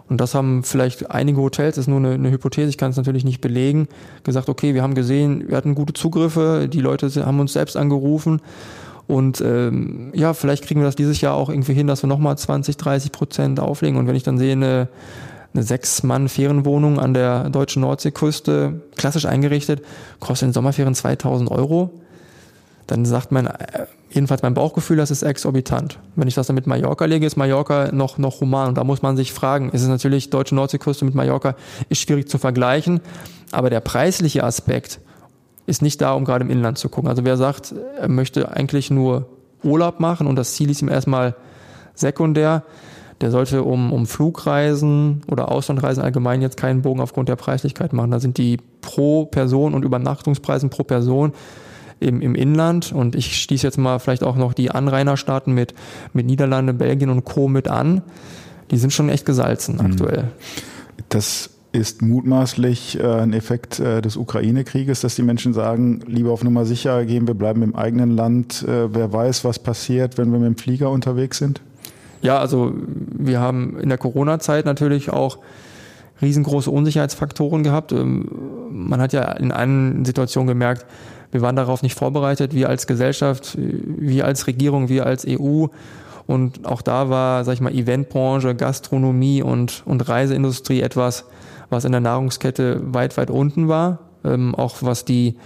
Speaker 1: Und das haben vielleicht einige Hotels, das ist nur eine, eine Hypothese, ich kann es natürlich nicht belegen, gesagt, okay, wir haben gesehen, wir hatten gute Zugriffe, die Leute haben uns selbst angerufen und ähm, ja, vielleicht kriegen wir das dieses Jahr auch irgendwie hin, dass wir nochmal 20, 30 Prozent auflegen. Und wenn ich dann sehe, eine, eine Sechs-Mann-Ferienwohnung an der deutschen Nordseeküste, klassisch eingerichtet, kostet in Sommerferien 2000 Euro, dann sagt man, äh, jedenfalls mein Bauchgefühl, das ist exorbitant. Wenn ich das dann mit Mallorca lege, ist Mallorca noch, noch human. Und da muss man sich fragen, ist es natürlich deutsche Nordseeküste mit Mallorca, ist schwierig zu vergleichen. Aber der preisliche Aspekt ist nicht da, um gerade im Inland zu gucken. Also wer sagt, er möchte eigentlich nur Urlaub machen und das Ziel ist ihm erstmal sekundär, der sollte um, um Flugreisen oder Auslandreisen allgemein jetzt keinen Bogen aufgrund der Preislichkeit machen. Da sind die pro Person und Übernachtungspreisen pro Person im, im Inland und ich stieß jetzt mal vielleicht auch noch die Anrainerstaaten mit, mit Niederlande, Belgien und Co. mit an. Die sind schon echt gesalzen mhm. aktuell.
Speaker 3: Das ist mutmaßlich äh, ein Effekt äh, des Ukraine-Krieges, dass die Menschen sagen, lieber auf Nummer sicher gehen, wir bleiben im eigenen Land. Äh, wer weiß, was passiert, wenn wir mit dem Flieger unterwegs sind?
Speaker 1: Ja, also wir haben in der Corona-Zeit natürlich auch riesengroße Unsicherheitsfaktoren gehabt. Ähm, man hat ja in einer Situation gemerkt, wir waren darauf nicht vorbereitet, wir als Gesellschaft, wir als Regierung, wir als EU. Und auch da war, sag ich mal, Eventbranche, Gastronomie und, und Reiseindustrie etwas, was in der Nahrungskette weit, weit unten war. Ähm, auch was die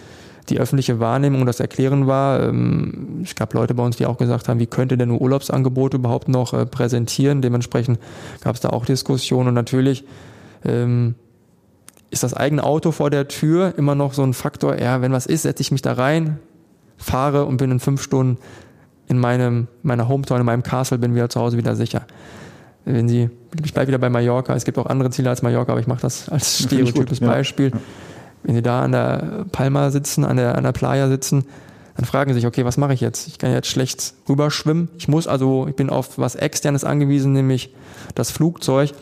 Speaker 1: die öffentliche Wahrnehmung und das Erklären war. Ähm, es gab Leute bei uns, die auch gesagt haben, wie könnte denn ein Urlaubsangebot überhaupt noch äh, präsentieren? Dementsprechend gab es da auch Diskussionen und natürlich ähm, ist das eigene Auto vor der Tür immer noch so ein Faktor, ja, wenn was ist, setze ich mich da rein, fahre und bin in fünf Stunden in meinem, meiner Hometown, in meinem Castle, bin wieder zu Hause wieder sicher. Wenn Sie, ich bleibe wieder bei Mallorca, es gibt auch andere Ziele als Mallorca, aber ich mache das als stereotypes Beispiel. Ja wenn sie da an der Palma sitzen, an der, an der Playa sitzen, dann fragen sie sich, okay, was mache ich jetzt? Ich kann jetzt schlecht rüberschwimmen. Ich muss also, ich bin auf was Externes angewiesen, nämlich das Flugzeug.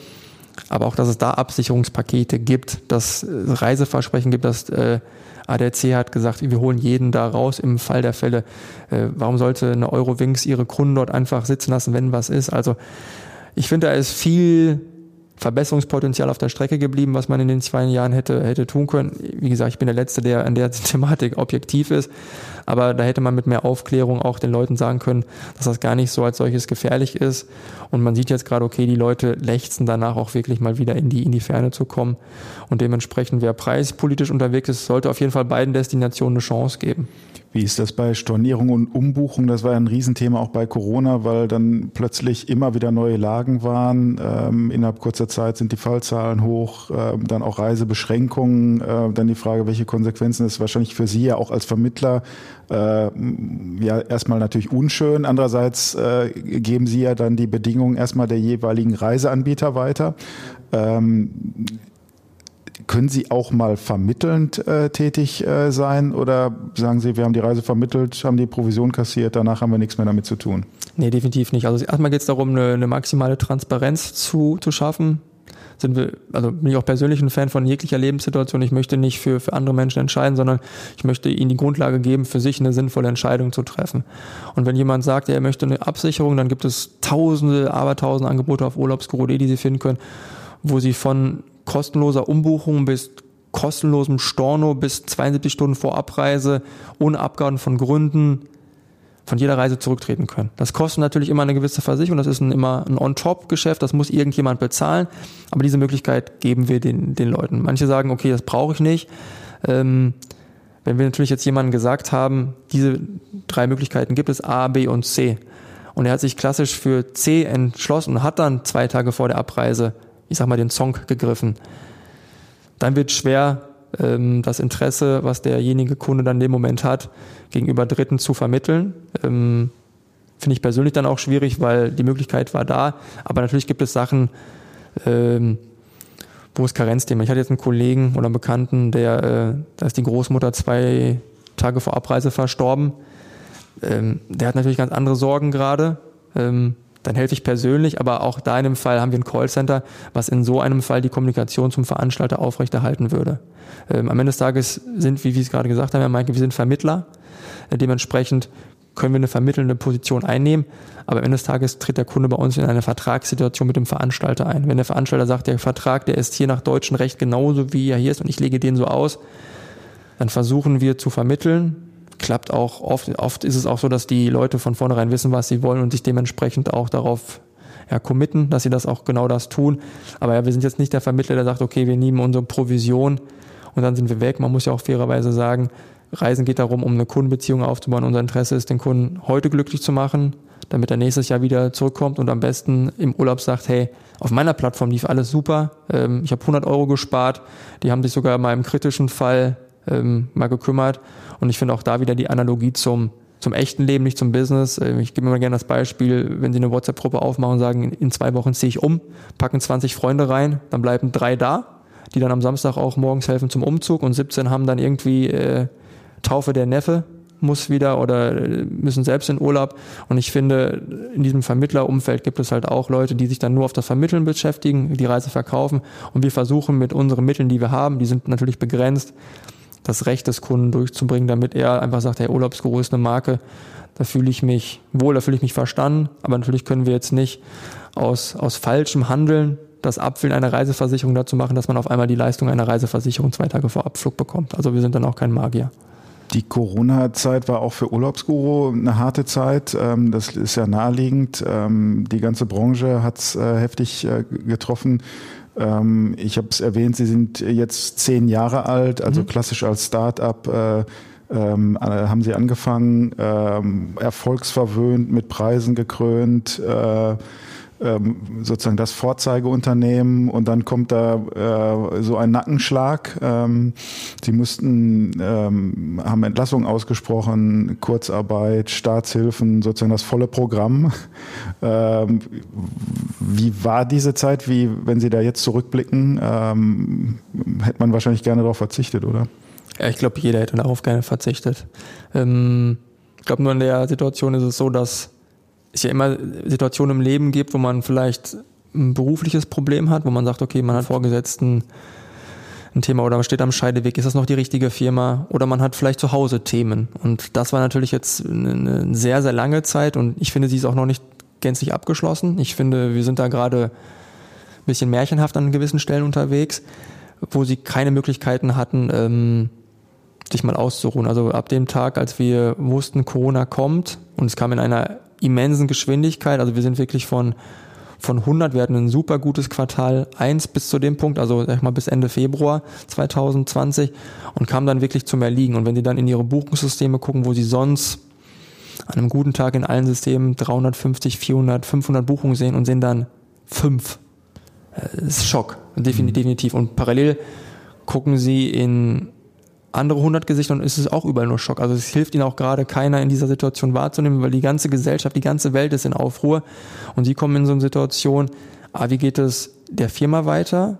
Speaker 1: Aber auch, dass es da Absicherungspakete gibt, dass es Reiseversprechen gibt, dass äh, ADAC hat gesagt, wir holen jeden da raus im Fall der Fälle. Äh, warum sollte eine Eurowings ihre Kunden dort einfach sitzen lassen, wenn was ist? Also ich finde, da ist viel Verbesserungspotenzial auf der Strecke geblieben, was man in den zwei Jahren hätte, hätte tun können. Wie gesagt, ich bin der Letzte, der an der [laughs] Thematik objektiv ist. Aber da hätte man mit mehr Aufklärung auch den Leuten sagen können, dass das gar nicht so als solches gefährlich ist. Und man sieht jetzt gerade, okay, die Leute lechzen danach auch wirklich mal wieder in die, in die Ferne zu kommen. Und dementsprechend, wer preispolitisch unterwegs ist, sollte auf jeden Fall beiden Destinationen eine Chance geben.
Speaker 3: Wie ist das bei Stornierung und Umbuchung? Das war ja ein Riesenthema auch bei Corona, weil dann plötzlich immer wieder neue Lagen waren. Ähm, innerhalb kurzer Zeit sind die Fallzahlen hoch, äh, dann auch Reisebeschränkungen. Äh, dann die Frage, welche Konsequenzen ist wahrscheinlich für Sie ja auch als Vermittler äh, ja erstmal natürlich unschön. Andererseits äh, geben Sie ja dann die Bedingungen erstmal der jeweiligen Reiseanbieter weiter. Ähm, können Sie auch mal vermittelnd äh, tätig äh, sein oder sagen Sie, wir haben die Reise vermittelt, haben die Provision kassiert, danach haben wir nichts mehr damit zu tun?
Speaker 1: Nee, definitiv nicht. Also erstmal geht es darum, eine, eine, maximale Transparenz zu, zu schaffen. Sind wir, also bin ich auch persönlich ein Fan von jeglicher Lebenssituation. Ich möchte nicht für, für andere Menschen entscheiden, sondern ich möchte ihnen die Grundlage geben, für sich eine sinnvolle Entscheidung zu treffen. Und wenn jemand sagt, er möchte eine Absicherung, dann gibt es tausende, abertausende Angebote auf Urlaubsguru.de, die sie finden können, wo sie von kostenloser Umbuchung bis kostenlosem Storno bis 72 Stunden vor Abreise ohne Abgaben von Gründen von jeder Reise zurücktreten können. Das kostet natürlich immer eine gewisse Versicherung, das ist ein, immer ein On-Top-Geschäft, das muss irgendjemand bezahlen, aber diese Möglichkeit geben wir den, den Leuten. Manche sagen, okay, das brauche ich nicht. Ähm, wenn wir natürlich jetzt jemandem gesagt haben, diese drei Möglichkeiten gibt es, A, B und C, und er hat sich klassisch für C entschlossen und hat dann zwei Tage vor der Abreise ich sag mal, den Song gegriffen. Dann wird schwer, ähm, das Interesse, was derjenige Kunde dann in dem Moment hat, gegenüber Dritten zu vermitteln. Ähm, Finde ich persönlich dann auch schwierig, weil die Möglichkeit war da. Aber natürlich gibt es Sachen, ähm, wo es Karenzthema. Ich hatte jetzt einen Kollegen oder einen Bekannten, der, äh, da ist die Großmutter zwei Tage vor Abreise verstorben. Ähm, der hat natürlich ganz andere Sorgen gerade. Ähm, dann helfe ich persönlich, aber auch da in dem Fall haben wir ein Callcenter, was in so einem Fall die Kommunikation zum Veranstalter aufrechterhalten würde. Ähm, am Ende des Tages sind, wie wir es gerade gesagt haben, Herr Meike, wir sind Vermittler. Äh, dementsprechend können wir eine vermittelnde Position einnehmen, aber am Ende des Tages tritt der Kunde bei uns in eine Vertragssituation mit dem Veranstalter ein. Wenn der Veranstalter sagt, der Vertrag, der ist hier nach deutschem Recht genauso, wie er hier ist und ich lege den so aus, dann versuchen wir zu vermitteln, klappt auch oft. Oft ist es auch so, dass die Leute von vornherein wissen, was sie wollen und sich dementsprechend auch darauf ja, committen, dass sie das auch genau das tun. Aber ja, wir sind jetzt nicht der Vermittler, der sagt, okay, wir nehmen unsere Provision und dann sind wir weg. Man muss ja auch fairerweise sagen, Reisen geht darum, um eine Kundenbeziehung aufzubauen. Unser Interesse ist, den Kunden heute glücklich zu machen, damit er nächstes Jahr wieder zurückkommt und am besten im Urlaub sagt, hey, auf meiner Plattform lief alles super, ähm, ich habe 100 Euro gespart, die haben sich sogar mal im kritischen Fall ähm, mal gekümmert und ich finde auch da wieder die Analogie zum, zum echten Leben, nicht zum Business. Äh, ich gebe mal gerne das Beispiel, wenn Sie eine WhatsApp-Gruppe aufmachen und sagen, in zwei Wochen ziehe ich um, packen 20 Freunde rein, dann bleiben drei da, die dann am Samstag auch morgens helfen zum Umzug und 17 haben dann irgendwie äh, Taufe der Neffe muss wieder oder müssen selbst in Urlaub. Und ich finde, in diesem Vermittlerumfeld gibt es halt auch Leute, die sich dann nur auf das Vermitteln beschäftigen, die Reise verkaufen. Und wir versuchen mit unseren Mitteln, die wir haben, die sind natürlich begrenzt, das Recht des Kunden durchzubringen, damit er einfach sagt, hey, Urlaubsguru ist eine Marke, da fühle ich mich wohl, da fühle ich mich verstanden. Aber natürlich können wir jetzt nicht aus, aus falschem Handeln das Abfüllen einer Reiseversicherung dazu machen, dass man auf einmal die Leistung einer Reiseversicherung zwei Tage vor Abflug bekommt. Also wir sind dann auch kein Magier.
Speaker 3: Die Corona-Zeit war auch für Urlaubsguru eine harte Zeit. Ähm, das ist ja naheliegend. Ähm, die ganze Branche hat es äh, heftig äh, getroffen. Ähm, ich habe es erwähnt, Sie sind jetzt zehn Jahre alt, also mhm. klassisch als Start-up. Äh, ähm, haben Sie angefangen, ähm, erfolgsverwöhnt, mit Preisen gekrönt, äh, ähm, sozusagen das Vorzeigeunternehmen und dann kommt da äh, so ein Nackenschlag. Ähm, sie mussten, ähm, haben Entlassungen ausgesprochen, Kurzarbeit, Staatshilfen, sozusagen das volle Programm. Ähm, wie war diese Zeit? Wie, wenn Sie da jetzt zurückblicken, ähm, hätte man wahrscheinlich gerne darauf verzichtet, oder?
Speaker 1: Ja, ich glaube, jeder hätte darauf gerne verzichtet. Ähm, ich glaube, nur in der Situation ist es so, dass es ja immer Situationen im Leben gibt, wo man vielleicht ein berufliches Problem hat, wo man sagt, okay, man hat Vorgesetzten ein Thema oder man steht am Scheideweg, ist das noch die richtige Firma oder man hat vielleicht zu Hause Themen. Und das war natürlich jetzt eine sehr, sehr lange Zeit und ich finde, sie ist auch noch nicht gänzlich abgeschlossen. Ich finde, wir sind da gerade ein bisschen märchenhaft an gewissen Stellen unterwegs, wo sie keine Möglichkeiten hatten, ähm, sich mal auszuruhen. Also ab dem Tag, als wir wussten, Corona kommt und es kam in einer immensen Geschwindigkeit. Also wir sind wirklich von, von 100, wir hatten ein super gutes Quartal 1 bis zu dem Punkt, also sag ich mal bis Ende Februar 2020 und kamen dann wirklich zum Erliegen. Und wenn Sie dann in Ihre Buchungssysteme gucken, wo Sie sonst an einem guten Tag in allen Systemen 350, 400, 500 Buchungen sehen und sehen dann fünf. Das äh, ist Schock, definitiv. Und parallel gucken Sie in andere 100 Gesichter und ist es auch überall nur Schock. Also es hilft ihnen auch gerade keiner in dieser Situation wahrzunehmen, weil die ganze Gesellschaft, die ganze Welt ist in Aufruhr und sie kommen in so eine Situation, ah, wie geht es der Firma weiter?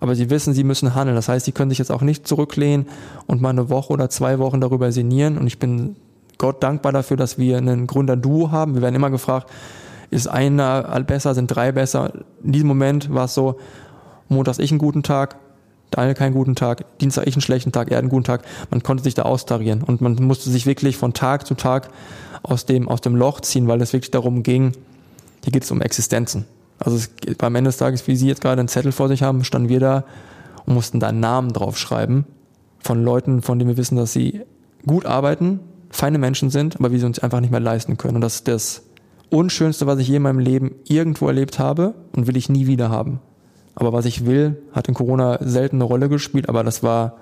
Speaker 1: Aber sie wissen, sie müssen handeln. Das heißt, sie können sich jetzt auch nicht zurücklehnen und mal eine Woche oder zwei Wochen darüber sinnieren. Und ich bin Gott dankbar dafür, dass wir einen Gründer-Duo haben. Wir werden immer gefragt, ist einer besser, sind drei besser? In diesem Moment war es so, montags ich einen guten Tag, Daniel keinen guten Tag, Dienstag ich einen schlechten Tag, er einen guten Tag. Man konnte sich da austarieren und man musste sich wirklich von Tag zu Tag aus dem, aus dem Loch ziehen, weil es wirklich darum ging, hier geht es um Existenzen. Also es, beim Ende des Tages, wie Sie jetzt gerade einen Zettel vor sich haben, standen wir da und mussten da einen Namen draufschreiben von Leuten, von denen wir wissen, dass sie gut arbeiten, feine Menschen sind, aber wie sie uns einfach nicht mehr leisten können. Und das ist das Unschönste, was ich je in meinem Leben irgendwo erlebt habe und will ich nie wieder haben. Aber was ich will, hat in Corona selten eine Rolle gespielt, aber das war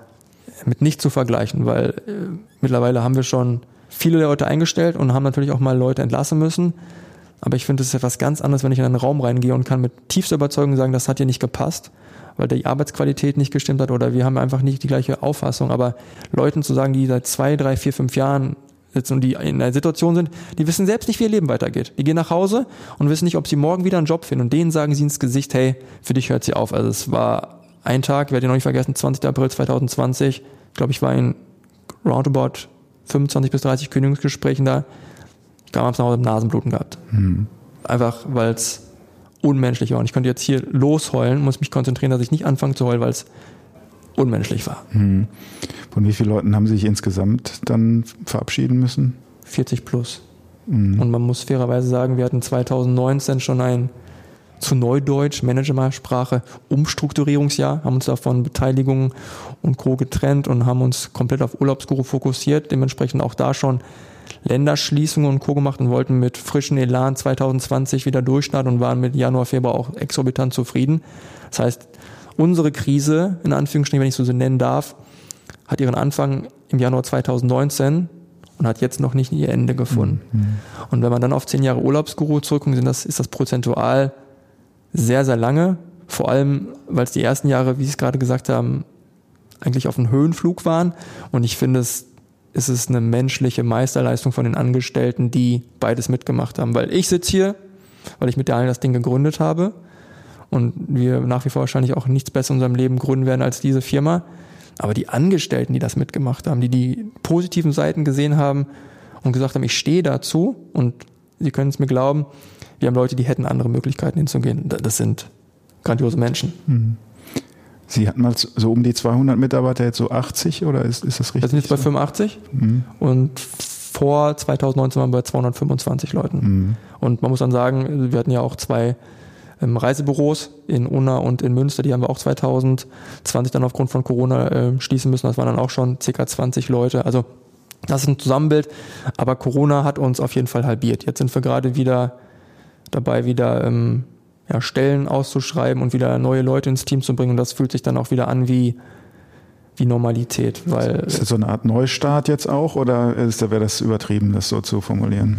Speaker 1: mit nicht zu vergleichen, weil äh, mittlerweile haben wir schon viele Leute eingestellt und haben natürlich auch mal Leute entlassen müssen. Aber ich finde, es ist etwas ganz anderes, wenn ich in einen Raum reingehe und kann mit tiefster Überzeugung sagen, das hat hier nicht gepasst, weil die Arbeitsqualität nicht gestimmt hat oder wir haben einfach nicht die gleiche Auffassung. Aber Leuten zu sagen, die seit zwei, drei, vier, fünf Jahren sitzen und die in einer Situation sind, die wissen selbst nicht, wie ihr Leben weitergeht. Die gehen nach Hause und wissen nicht, ob sie morgen wieder einen Job finden. Und denen sagen sie ins Gesicht, hey, für dich hört sie auf. Also es war ein Tag, werde ich noch nicht vergessen, 20. April 2020. Ich glaube, ich war in roundabout 25 bis 30 Kündigungsgesprächen da. Ich kam abends nach Hause mit Nasenbluten gehabt. Mhm. Einfach, weil es unmenschlich war. Und ich konnte jetzt hier losheulen, muss mich konzentrieren, dass ich nicht anfange zu heulen, weil es unmenschlich war. Mhm.
Speaker 3: Von wie vielen Leuten haben Sie sich insgesamt dann verabschieden müssen?
Speaker 1: 40 plus. Mhm. Und man muss fairerweise sagen, wir hatten 2019 schon ein zu Neudeutsch, Managersprache, Umstrukturierungsjahr, haben uns davon Beteiligung und Co. getrennt und haben uns komplett auf Urlaubsguru fokussiert, dementsprechend auch da schon Länderschließungen und Co. gemacht und wollten mit frischen Elan 2020 wieder durchstarten und waren mit Januar, Februar auch exorbitant zufrieden. Das heißt, unsere Krise, in Anführungsstrichen, wenn ich so nennen darf, hat ihren Anfang im Januar 2019 und hat jetzt noch nicht ihr Ende gefunden. Mhm. Und wenn man dann auf zehn Jahre Urlaubsguru zurückkommt, sind das, ist das prozentual sehr, sehr lange. Vor allem, weil es die ersten Jahre, wie Sie es gerade gesagt haben, eigentlich auf einem Höhenflug waren. Und ich finde es ist es eine menschliche Meisterleistung von den Angestellten, die beides mitgemacht haben. Weil ich sitze hier, weil ich mit der allen das Ding gegründet habe und wir nach wie vor wahrscheinlich auch nichts besser in unserem Leben gründen werden als diese Firma. Aber die Angestellten, die das mitgemacht haben, die die positiven Seiten gesehen haben und gesagt haben, ich stehe dazu und Sie können es mir glauben, wir haben Leute, die hätten andere Möglichkeiten hinzugehen. Das sind grandiose Menschen. Mhm.
Speaker 3: Sie hatten mal so um die 200 Mitarbeiter, jetzt so 80 oder ist, ist das richtig?
Speaker 1: Wir sind jetzt bei 85 mhm. und vor 2019 waren wir bei 225 Leuten. Mhm. Und man muss dann sagen, wir hatten ja auch zwei Reisebüros in Unna und in Münster, die haben wir auch 2020 dann aufgrund von Corona äh, schließen müssen. Das waren dann auch schon ca. 20 Leute. Also das ist ein Zusammenbild, aber Corona hat uns auf jeden Fall halbiert. Jetzt sind wir gerade wieder dabei, wieder ähm, ja, Stellen auszuschreiben und wieder neue Leute ins Team zu bringen. Und das fühlt sich dann auch wieder an wie, wie Normalität. Weil
Speaker 3: ist das so eine Art Neustart jetzt auch oder wäre das übertrieben, das so zu formulieren?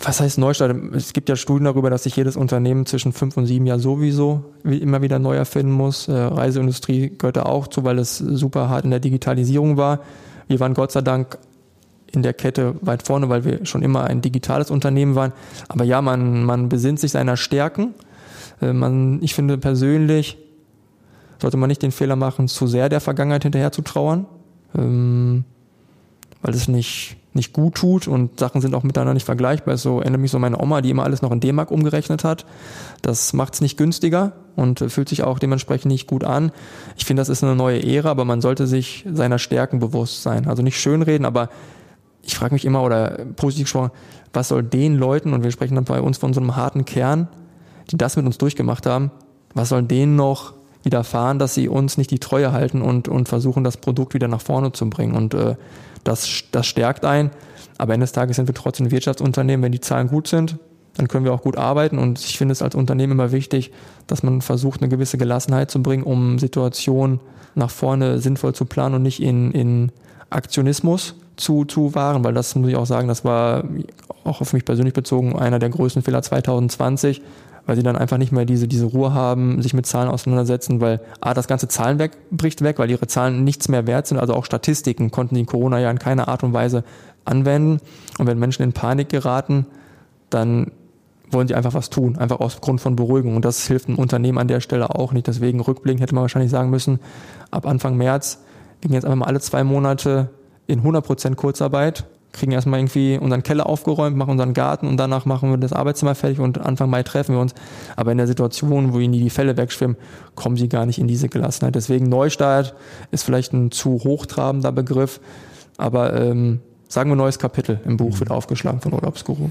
Speaker 1: Was heißt Neustart? Es gibt ja Studien darüber, dass sich jedes Unternehmen zwischen fünf und sieben Jahren sowieso immer wieder neu erfinden muss. Äh, Reiseindustrie gehört da auch zu, weil es super hart in der Digitalisierung war. Wir waren Gott sei Dank in der Kette weit vorne, weil wir schon immer ein digitales Unternehmen waren. Aber ja, man, man besinnt sich seiner Stärken äh, man, ich finde persönlich, sollte man nicht den Fehler machen, zu sehr der Vergangenheit hinterher zu trauern, ähm, weil es nicht, nicht gut tut und Sachen sind auch miteinander nicht vergleichbar. So erinnert mich so meine Oma, die immer alles noch in D-Mark umgerechnet hat. Das macht es nicht günstiger und fühlt sich auch dementsprechend nicht gut an. Ich finde, das ist eine neue Ära, aber man sollte sich seiner Stärken bewusst sein. Also nicht schönreden, aber ich frage mich immer oder positiv gesprochen, was soll den Leuten, und wir sprechen dann bei uns von so einem harten Kern, die das mit uns durchgemacht haben, was soll denen noch widerfahren, dass sie uns nicht die Treue halten und, und versuchen, das Produkt wieder nach vorne zu bringen. Und äh, das, das stärkt ein. Aber Ende des Tages sind wir trotzdem ein Wirtschaftsunternehmen. Wenn die Zahlen gut sind, dann können wir auch gut arbeiten. Und ich finde es als Unternehmen immer wichtig, dass man versucht, eine gewisse Gelassenheit zu bringen, um Situationen nach vorne sinnvoll zu planen und nicht in, in Aktionismus zu, zu wahren, weil das muss ich auch sagen, das war auch auf mich persönlich bezogen einer der größten Fehler 2020, weil sie dann einfach nicht mehr diese, diese Ruhe haben, sich mit Zahlen auseinandersetzen, weil A, das ganze Zahlenwerk bricht weg, weil ihre Zahlen nichts mehr wert sind, also auch Statistiken konnten sie in Corona ja in keiner Art und Weise anwenden. Und wenn Menschen in Panik geraten, dann wollen sie einfach was tun, einfach aus Grund von Beruhigung. Und das hilft einem Unternehmen an der Stelle auch nicht. Deswegen rückblickend hätte man wahrscheinlich sagen müssen, ab Anfang März gingen jetzt einfach mal alle zwei Monate in 100% Kurzarbeit kriegen erstmal irgendwie unseren Keller aufgeräumt, machen unseren Garten und danach machen wir das Arbeitszimmer fertig und Anfang Mai treffen wir uns. Aber in der Situation, wo ihnen die Fälle wegschwimmen, kommen sie gar nicht in diese Gelassenheit. Deswegen Neustart ist vielleicht ein zu hochtrabender Begriff, aber ähm, sagen wir neues Kapitel im Buch wird aufgeschlagen von Urlaubsguru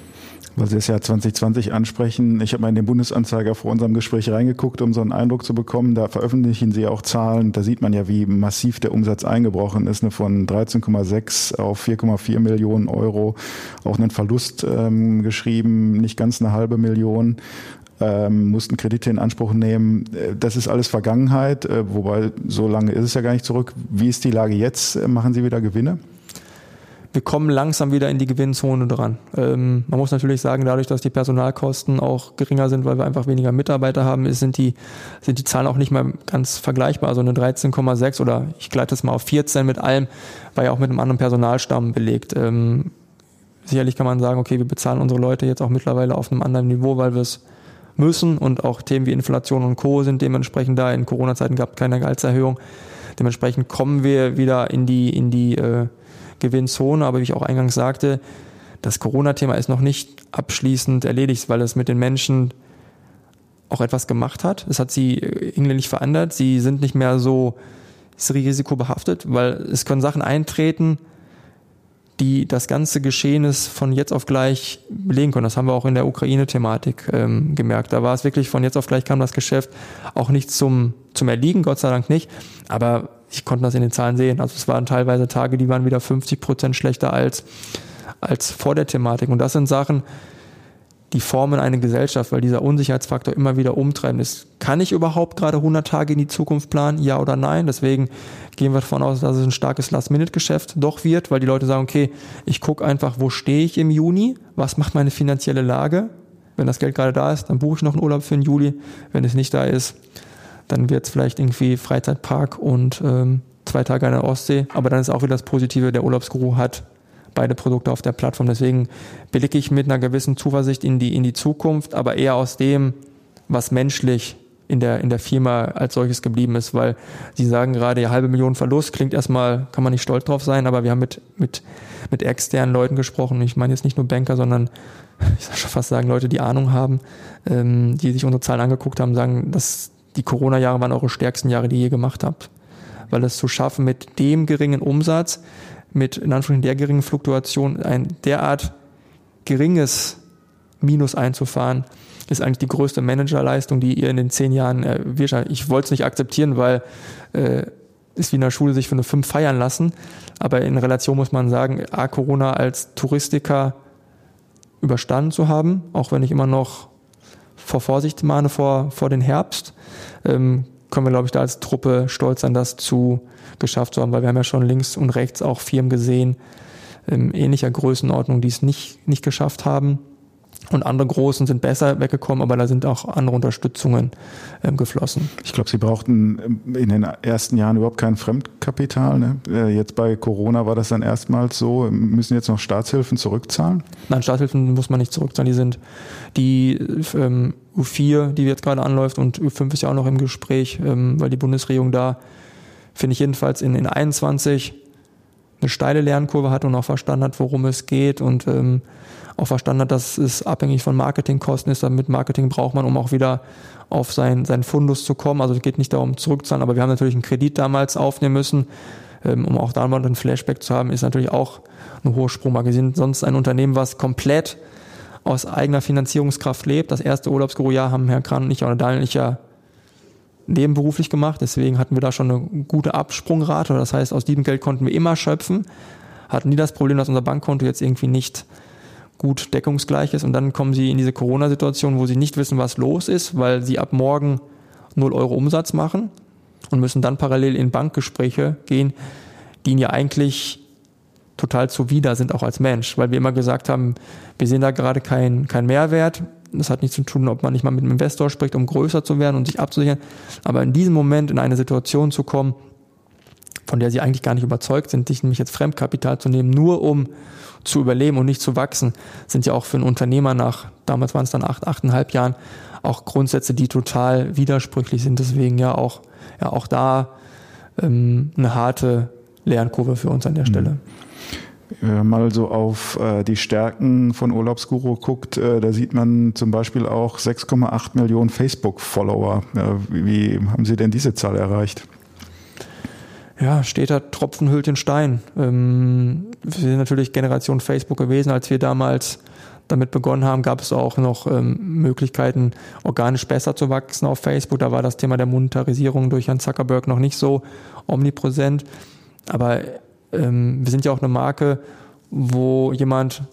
Speaker 3: weil Sie das Jahr 2020 ansprechen. Ich habe mal in den Bundesanzeiger vor unserem Gespräch reingeguckt, um so einen Eindruck zu bekommen. Da veröffentlichen Sie auch Zahlen. Da sieht man ja, wie massiv der Umsatz eingebrochen ist. Ne, von 13,6 auf 4,4 Millionen Euro. Auch einen Verlust ähm, geschrieben, nicht ganz eine halbe Million. Ähm, mussten Kredite in Anspruch nehmen. Äh, das ist alles Vergangenheit, äh, wobei so lange ist es ja gar nicht zurück. Wie ist die Lage jetzt? Äh, machen Sie wieder Gewinne?
Speaker 1: Wir kommen langsam wieder in die Gewinnzone dran. Ähm, man muss natürlich sagen, dadurch, dass die Personalkosten auch geringer sind, weil wir einfach weniger Mitarbeiter haben, sind die, sind die Zahlen auch nicht mehr ganz vergleichbar. Also eine 13,6 oder ich gleite es mal auf 14 mit allem, war ja auch mit einem anderen Personalstamm belegt. Ähm, sicherlich kann man sagen, okay, wir bezahlen unsere Leute jetzt auch mittlerweile auf einem anderen Niveau, weil wir es müssen und auch Themen wie Inflation und Co. sind dementsprechend da. In Corona-Zeiten gab es keine Gehaltserhöhung. Dementsprechend kommen wir wieder in die, in die äh, Gewinnzone, aber wie ich auch eingangs sagte, das Corona-Thema ist noch nicht abschließend erledigt, weil es mit den Menschen auch etwas gemacht hat. Es hat sie hinlänglich verändert. Sie sind nicht mehr so risikobehaftet, weil es können Sachen eintreten, die das ganze Geschehnis von jetzt auf gleich belegen können. Das haben wir auch in der Ukraine-Thematik ähm, gemerkt. Da war es wirklich von jetzt auf gleich kam das Geschäft auch nicht zum, zum Erliegen, Gott sei Dank nicht. Aber ich konnte das in den Zahlen sehen. Also es waren teilweise Tage, die waren wieder 50 Prozent schlechter als, als vor der Thematik. Und das sind Sachen, die formen eine Gesellschaft, weil dieser Unsicherheitsfaktor immer wieder umtreibend ist. Kann ich überhaupt gerade 100 Tage in die Zukunft planen? Ja oder nein? Deswegen gehen wir davon aus, dass es ein starkes Last-Minute-Geschäft doch wird, weil die Leute sagen, okay, ich gucke einfach, wo stehe ich im Juni? Was macht meine finanzielle Lage? Wenn das Geld gerade da ist, dann buche ich noch einen Urlaub für den Juli. Wenn es nicht da ist, dann wird es vielleicht irgendwie Freizeitpark und ähm, zwei Tage an der Ostsee. Aber dann ist auch wieder das Positive, der Urlaubsguru hat beide Produkte auf der Plattform. Deswegen blicke ich mit einer gewissen Zuversicht in die, in die Zukunft, aber eher aus dem, was menschlich in der, in der Firma als solches geblieben ist, weil Sie sagen gerade, ja, halbe Million Verlust klingt erstmal, kann man nicht stolz drauf sein, aber wir haben mit, mit, mit externen Leuten gesprochen. Ich meine jetzt nicht nur Banker, sondern [laughs] ich soll schon fast sagen, Leute, die Ahnung haben, ähm, die sich unsere Zahlen angeguckt haben, sagen, dass die Corona-Jahre waren eure stärksten Jahre, die ihr gemacht habt. Weil es zu schaffen, mit dem geringen Umsatz, mit in Anführungszeichen der geringen Fluktuation, ein derart geringes Minus einzufahren, ist eigentlich die größte Managerleistung, die ihr in den zehn Jahren erwirtschaftet. Ich wollte es nicht akzeptieren, weil äh, wie in der Schule sich für eine fünf feiern lassen. Aber in Relation muss man sagen, A, Corona als Touristiker überstanden zu haben, auch wenn ich immer noch vor Vorsicht mahne vor, vor den Herbst, ähm, können wir, glaube ich, da als Truppe stolz sein, das zu geschafft zu haben, weil wir haben ja schon links und rechts auch Firmen gesehen, ähm, ähnlicher Größenordnung, die es nicht, nicht geschafft haben. Und andere Großen sind besser weggekommen, aber da sind auch andere Unterstützungen ähm, geflossen.
Speaker 3: Ich glaube, Sie brauchten ähm, in den ersten Jahren überhaupt kein Fremdkapital. Ne? Äh, jetzt bei Corona war das dann erstmals so. Müssen jetzt noch Staatshilfen zurückzahlen?
Speaker 1: Nein, Staatshilfen muss man nicht zurückzahlen. Die sind die ähm, U4, die jetzt gerade anläuft, und U5 ist ja auch noch im Gespräch, ähm, weil die Bundesregierung da, finde ich jedenfalls in, in 21 eine steile Lernkurve hat und auch verstanden hat, worum es geht und ähm, auch verstanden hat, dass es abhängig von Marketingkosten ist. Damit Marketing braucht man, um auch wieder auf sein, seinen Fundus zu kommen. Also es geht nicht darum, zurückzahlen, aber wir haben natürlich einen Kredit damals aufnehmen müssen, ähm, um auch damals einen Flashback zu haben, ist natürlich auch eine hohe Sprungmarke. Wir sind sonst ein Unternehmen, was komplett aus eigener Finanzierungskraft lebt. Das erste Urlaubsguru-Jahr haben Herr Kran und ich oder Daniel und ich ja nebenberuflich gemacht. Deswegen hatten wir da schon eine gute Absprungrate. Das heißt, aus diesem Geld konnten wir immer schöpfen. Hatten nie das Problem, dass unser Bankkonto jetzt irgendwie nicht gut deckungsgleich ist. Und dann kommen sie in diese Corona-Situation, wo sie nicht wissen, was los ist, weil sie ab morgen 0 Euro Umsatz machen und müssen dann parallel in Bankgespräche gehen, die ihnen ja eigentlich total zuwider sind, auch als Mensch, weil wir immer gesagt haben, wir sehen da gerade keinen kein Mehrwert. Das hat nichts zu tun, ob man nicht mal mit einem Investor spricht, um größer zu werden und sich abzusichern. Aber in diesem Moment in eine Situation zu kommen, von der sie eigentlich gar nicht überzeugt sind, sich nämlich jetzt Fremdkapital zu nehmen, nur um zu überleben und nicht zu wachsen, sind ja auch für einen Unternehmer nach, damals waren es dann acht, achteinhalb Jahren, auch Grundsätze, die total widersprüchlich sind. Deswegen ja auch, ja auch da ähm, eine harte Lernkurve für uns an der Stelle.
Speaker 3: Wenn man mal so auf äh, die Stärken von Urlaubsguru guckt, äh, da sieht man zum Beispiel auch 6,8 Millionen Facebook-Follower. Äh, wie haben Sie denn diese Zahl erreicht?
Speaker 1: Ja, steht da Tropfen hüllt den Stein. Ähm, wir sind natürlich Generation Facebook gewesen. Als wir damals damit begonnen haben, gab es auch noch ähm, Möglichkeiten, organisch besser zu wachsen auf Facebook. Da war das Thema der Monetarisierung durch Herrn Zuckerberg noch nicht so omnipräsent. Aber ähm, wir sind ja auch eine Marke, wo jemand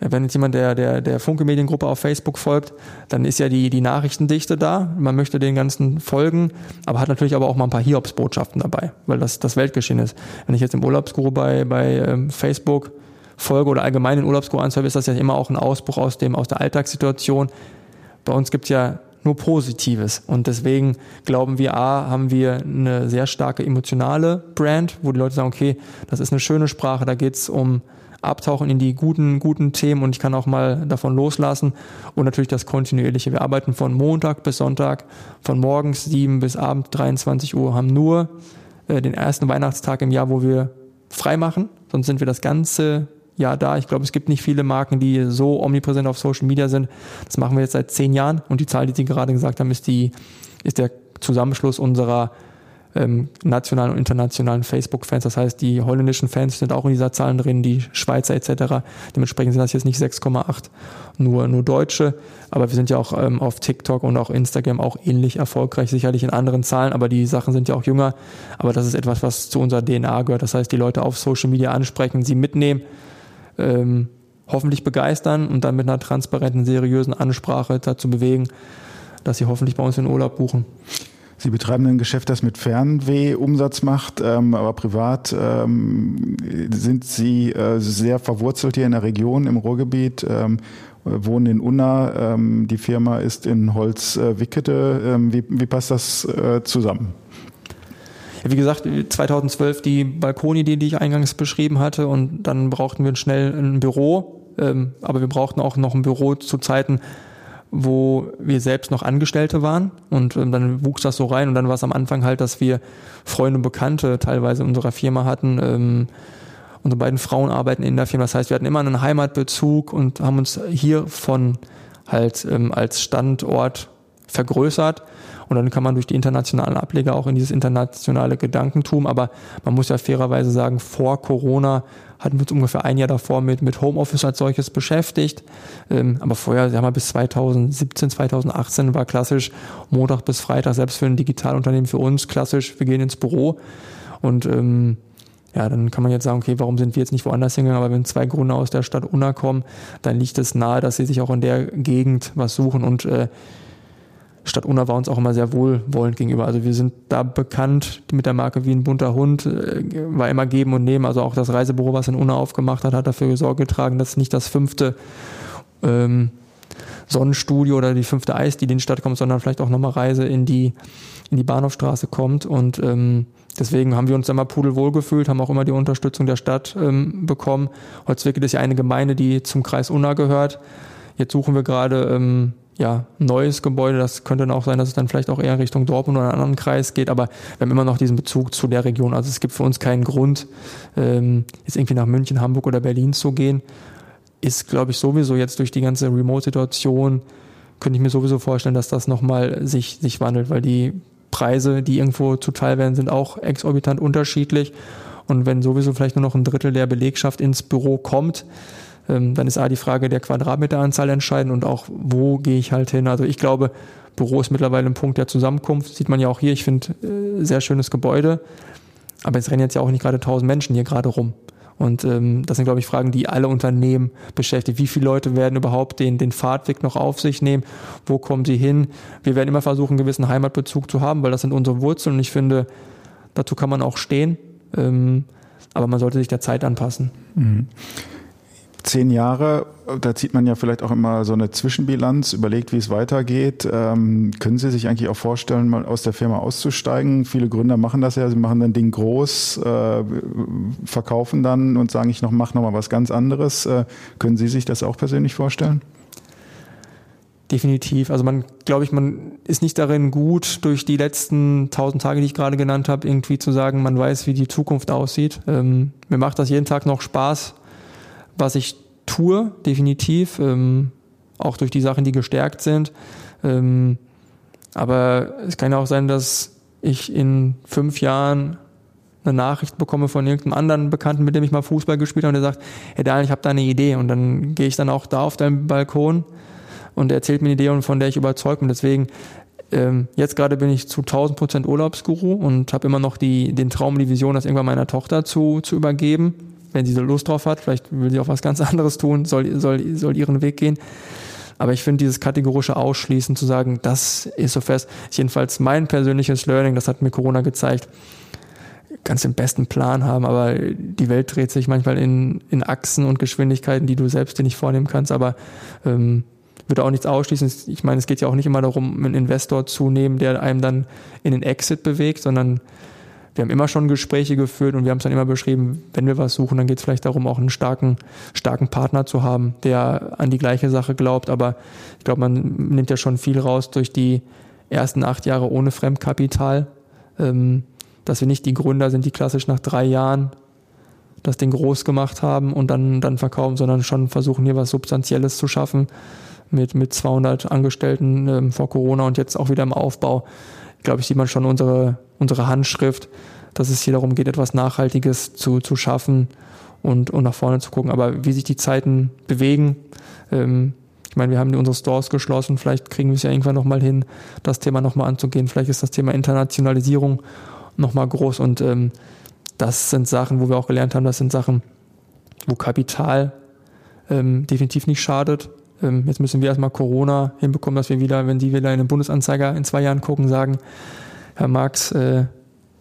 Speaker 1: wenn jetzt jemand der, der, der Funke Mediengruppe auf Facebook folgt, dann ist ja die, die Nachrichtendichte da. Man möchte den ganzen folgen, aber hat natürlich aber auch mal ein paar Hiobs-Botschaften dabei, weil das das Weltgeschehen ist. Wenn ich jetzt im Urlaubsguru bei, bei ähm, Facebook folge oder allgemein den Urlaubsguru anzeige, ist das ja immer auch ein Ausbruch aus, dem, aus der Alltagssituation. Bei uns gibt es ja nur Positives. Und deswegen glauben wir, A, haben wir eine sehr starke emotionale Brand, wo die Leute sagen, okay, das ist eine schöne Sprache, da geht es um abtauchen in die guten, guten Themen und ich kann auch mal davon loslassen. Und natürlich das kontinuierliche. Wir arbeiten von Montag bis Sonntag, von morgens 7 bis abends 23 Uhr, haben nur äh, den ersten Weihnachtstag im Jahr, wo wir frei machen. Sonst sind wir das ganze Jahr da. Ich glaube, es gibt nicht viele Marken, die so omnipräsent auf Social Media sind. Das machen wir jetzt seit zehn Jahren und die Zahl, die Sie gerade gesagt haben, ist die, ist der Zusammenschluss unserer ähm, nationalen und internationalen Facebook-Fans. Das heißt, die holländischen Fans sind auch in dieser Zahl drin, die Schweizer etc. Dementsprechend sind das jetzt nicht 6,8 nur, nur Deutsche. Aber wir sind ja auch ähm, auf TikTok und auch Instagram auch ähnlich erfolgreich, sicherlich in anderen Zahlen, aber die Sachen sind ja auch jünger. Aber das ist etwas, was zu unserer DNA gehört. Das heißt, die Leute auf Social Media ansprechen, sie mitnehmen, ähm, hoffentlich begeistern und dann mit einer transparenten, seriösen Ansprache dazu bewegen, dass sie hoffentlich bei uns in Urlaub buchen.
Speaker 3: Sie betreiben ein Geschäft, das mit Fernweh Umsatz macht, ähm, aber privat ähm, sind Sie äh, sehr verwurzelt hier in der Region im Ruhrgebiet, ähm, wohnen in Unna, ähm, die Firma ist in Holzwickede. Ähm, wie, wie passt das äh, zusammen?
Speaker 1: wie gesagt, 2012 die Balkonidee, die ich eingangs beschrieben hatte und dann brauchten wir schnell ein Büro, ähm, aber wir brauchten auch noch ein Büro zu Zeiten, wo wir selbst noch Angestellte waren. Und ähm, dann wuchs das so rein. Und dann war es am Anfang halt, dass wir Freunde und Bekannte teilweise unserer Firma hatten. Ähm, unsere beiden Frauen arbeiten in der Firma, das heißt, wir hatten immer einen Heimatbezug und haben uns hiervon halt ähm, als Standort vergrößert und dann kann man durch die internationalen Ableger auch in dieses internationale Gedankentum. Aber man muss ja fairerweise sagen, vor Corona hatten wir uns ungefähr ein Jahr davor mit, mit Homeoffice als solches beschäftigt. Ähm, aber vorher, sagen wir bis 2017, 2018 war klassisch Montag bis Freitag, selbst für ein Digitalunternehmen für uns klassisch, wir gehen ins Büro. Und ähm, ja, dann kann man jetzt sagen, okay, warum sind wir jetzt nicht woanders hingegangen? Aber wenn zwei Gründe aus der Stadt Unna kommen, dann liegt es nahe, dass sie sich auch in der Gegend was suchen. Und äh, Stadt Unna war uns auch immer sehr wohlwollend gegenüber. Also wir sind da bekannt mit der Marke wie ein bunter Hund, äh, war immer geben und nehmen. Also auch das Reisebüro, was in Unna aufgemacht hat, hat dafür Sorge getragen, dass nicht das fünfte ähm, Sonnenstudio oder die fünfte Eis, die in die Stadt kommt, sondern vielleicht auch nochmal Reise in die, in die Bahnhofstraße kommt. Und ähm, deswegen haben wir uns immer pudelwohl gefühlt, haben auch immer die Unterstützung der Stadt ähm, bekommen. Holzwickel ist ja eine Gemeinde, die zum Kreis Unna gehört. Jetzt suchen wir gerade ähm, ja, neues Gebäude. Das könnte dann auch sein, dass es dann vielleicht auch eher Richtung Dortmund oder einen anderen Kreis geht, aber wir haben immer noch diesen Bezug zu der Region. Also es gibt für uns keinen Grund, ähm, jetzt irgendwie nach München, Hamburg oder Berlin zu gehen. Ist, glaube ich, sowieso jetzt durch die ganze Remote-Situation, könnte ich mir sowieso vorstellen, dass das nochmal sich, sich wandelt, weil die Preise, die irgendwo zuteil werden, sind auch exorbitant unterschiedlich. Und wenn sowieso vielleicht nur noch ein Drittel der Belegschaft ins Büro kommt, ähm, dann ist A die Frage der Quadratmeteranzahl entscheidend und auch, wo gehe ich halt hin. Also ich glaube, Büro ist mittlerweile ein Punkt der Zusammenkunft. Sieht man ja auch hier. Ich finde, äh, sehr schönes Gebäude. Aber es rennen jetzt ja auch nicht gerade tausend Menschen hier gerade rum. Und ähm, das sind, glaube ich, Fragen, die alle Unternehmen beschäftigen. Wie viele Leute werden überhaupt den, den Fahrtweg noch auf sich nehmen? Wo kommen sie hin? Wir werden immer versuchen, einen gewissen Heimatbezug zu haben, weil das sind unsere Wurzeln. Und ich finde, dazu kann man auch stehen. Ähm, aber man sollte sich der Zeit anpassen. Mhm
Speaker 3: zehn Jahre, da zieht man ja vielleicht auch immer so eine Zwischenbilanz, überlegt, wie es weitergeht. Ähm, können Sie sich eigentlich auch vorstellen, mal aus der Firma auszusteigen? Viele Gründer machen das ja, sie machen dann Ding groß, äh, verkaufen dann und sagen, ich noch, mach noch mal was ganz anderes. Äh, können Sie sich das auch persönlich vorstellen?
Speaker 1: Definitiv. Also man, glaube ich, man ist nicht darin gut, durch die letzten tausend Tage, die ich gerade genannt habe, irgendwie zu sagen, man weiß, wie die Zukunft aussieht. Ähm, mir macht das jeden Tag noch Spaß, was ich tue, definitiv, ähm, auch durch die Sachen, die gestärkt sind. Ähm, aber es kann ja auch sein, dass ich in fünf Jahren eine Nachricht bekomme von irgendeinem anderen Bekannten, mit dem ich mal Fußball gespielt habe, und der sagt, hey Daniel, ich habe da eine Idee. Und dann gehe ich dann auch da auf deinen Balkon und er erzählt mir eine Idee, von der ich überzeugt bin. Deswegen, ähm, jetzt gerade bin ich zu 1000 Prozent Urlaubsguru und habe immer noch die, den Traum, die Vision, das irgendwann meiner Tochter zu, zu übergeben wenn sie so Lust drauf hat. Vielleicht will sie auch was ganz anderes tun, soll, soll, soll ihren Weg gehen. Aber ich finde dieses kategorische Ausschließen zu sagen, das ist so fest, ist jedenfalls mein persönliches Learning, das hat mir Corona gezeigt. Ganz den besten Plan haben, aber die Welt dreht sich manchmal in, in Achsen und Geschwindigkeiten, die du selbst dir nicht vornehmen kannst, aber ähm, würde auch nichts ausschließen. Ich meine, es geht ja auch nicht immer darum, einen Investor zu nehmen, der einem dann in den Exit bewegt, sondern wir haben immer schon Gespräche geführt und wir haben es dann immer beschrieben, wenn wir was suchen, dann geht es vielleicht darum, auch einen starken, starken Partner zu haben, der an die gleiche Sache glaubt. Aber ich glaube, man nimmt ja schon viel raus durch die ersten acht Jahre ohne Fremdkapital, ähm, dass wir nicht die Gründer sind, die klassisch nach drei Jahren das Ding groß gemacht haben und dann, dann verkaufen, sondern schon versuchen, hier was Substanzielles zu schaffen mit, mit 200 Angestellten ähm, vor Corona und jetzt auch wieder im Aufbau glaube ich, sieht man schon unsere, unsere Handschrift, dass es hier darum geht, etwas Nachhaltiges zu, zu schaffen und, und nach vorne zu gucken. Aber wie sich die Zeiten bewegen, ähm, ich meine, wir haben unsere Stores geschlossen, vielleicht kriegen wir es ja irgendwann nochmal hin, das Thema nochmal anzugehen. Vielleicht ist das Thema Internationalisierung nochmal groß und ähm, das sind Sachen, wo wir auch gelernt haben, das sind Sachen, wo Kapital ähm, definitiv nicht schadet, ähm, jetzt müssen wir erstmal Corona hinbekommen, dass wir wieder, wenn Sie wieder in den Bundesanzeiger in zwei Jahren gucken, sagen, Herr Marx, äh,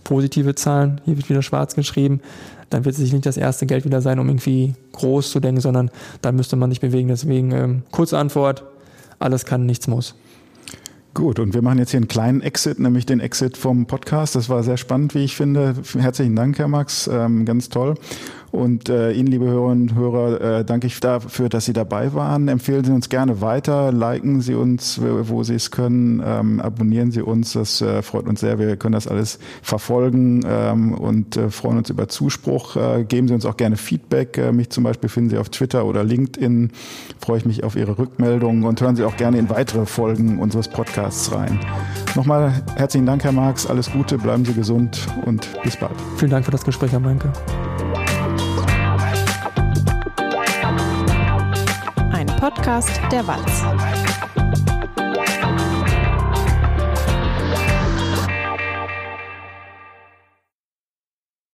Speaker 1: positive Zahlen, hier wird wieder schwarz geschrieben, dann wird es nicht das erste Geld wieder sein, um irgendwie groß zu denken, sondern dann müsste man sich bewegen. Deswegen ähm, kurze Antwort, alles kann, nichts muss.
Speaker 3: Gut, und wir machen jetzt hier einen kleinen Exit, nämlich den Exit vom Podcast. Das war sehr spannend, wie ich finde. Herzlichen Dank, Herr Max. Ähm, ganz toll. Und äh, Ihnen, liebe Hörerinnen und Hörer, äh, danke ich dafür, dass Sie dabei waren. Empfehlen Sie uns gerne weiter, liken Sie uns, wo Sie es können, ähm, abonnieren Sie uns, das äh, freut uns sehr. Wir können das alles verfolgen ähm, und äh, freuen uns über Zuspruch. Äh, geben Sie uns auch gerne Feedback. Äh, mich zum Beispiel finden Sie auf Twitter oder LinkedIn. Freue ich mich auf Ihre Rückmeldungen und hören Sie auch gerne in weitere Folgen unseres Podcasts rein. Nochmal herzlichen Dank, Herr Marx. Alles Gute, bleiben Sie gesund und bis bald.
Speaker 1: Vielen Dank für das Gespräch, Herr Meinke.
Speaker 2: Podcast der Walz.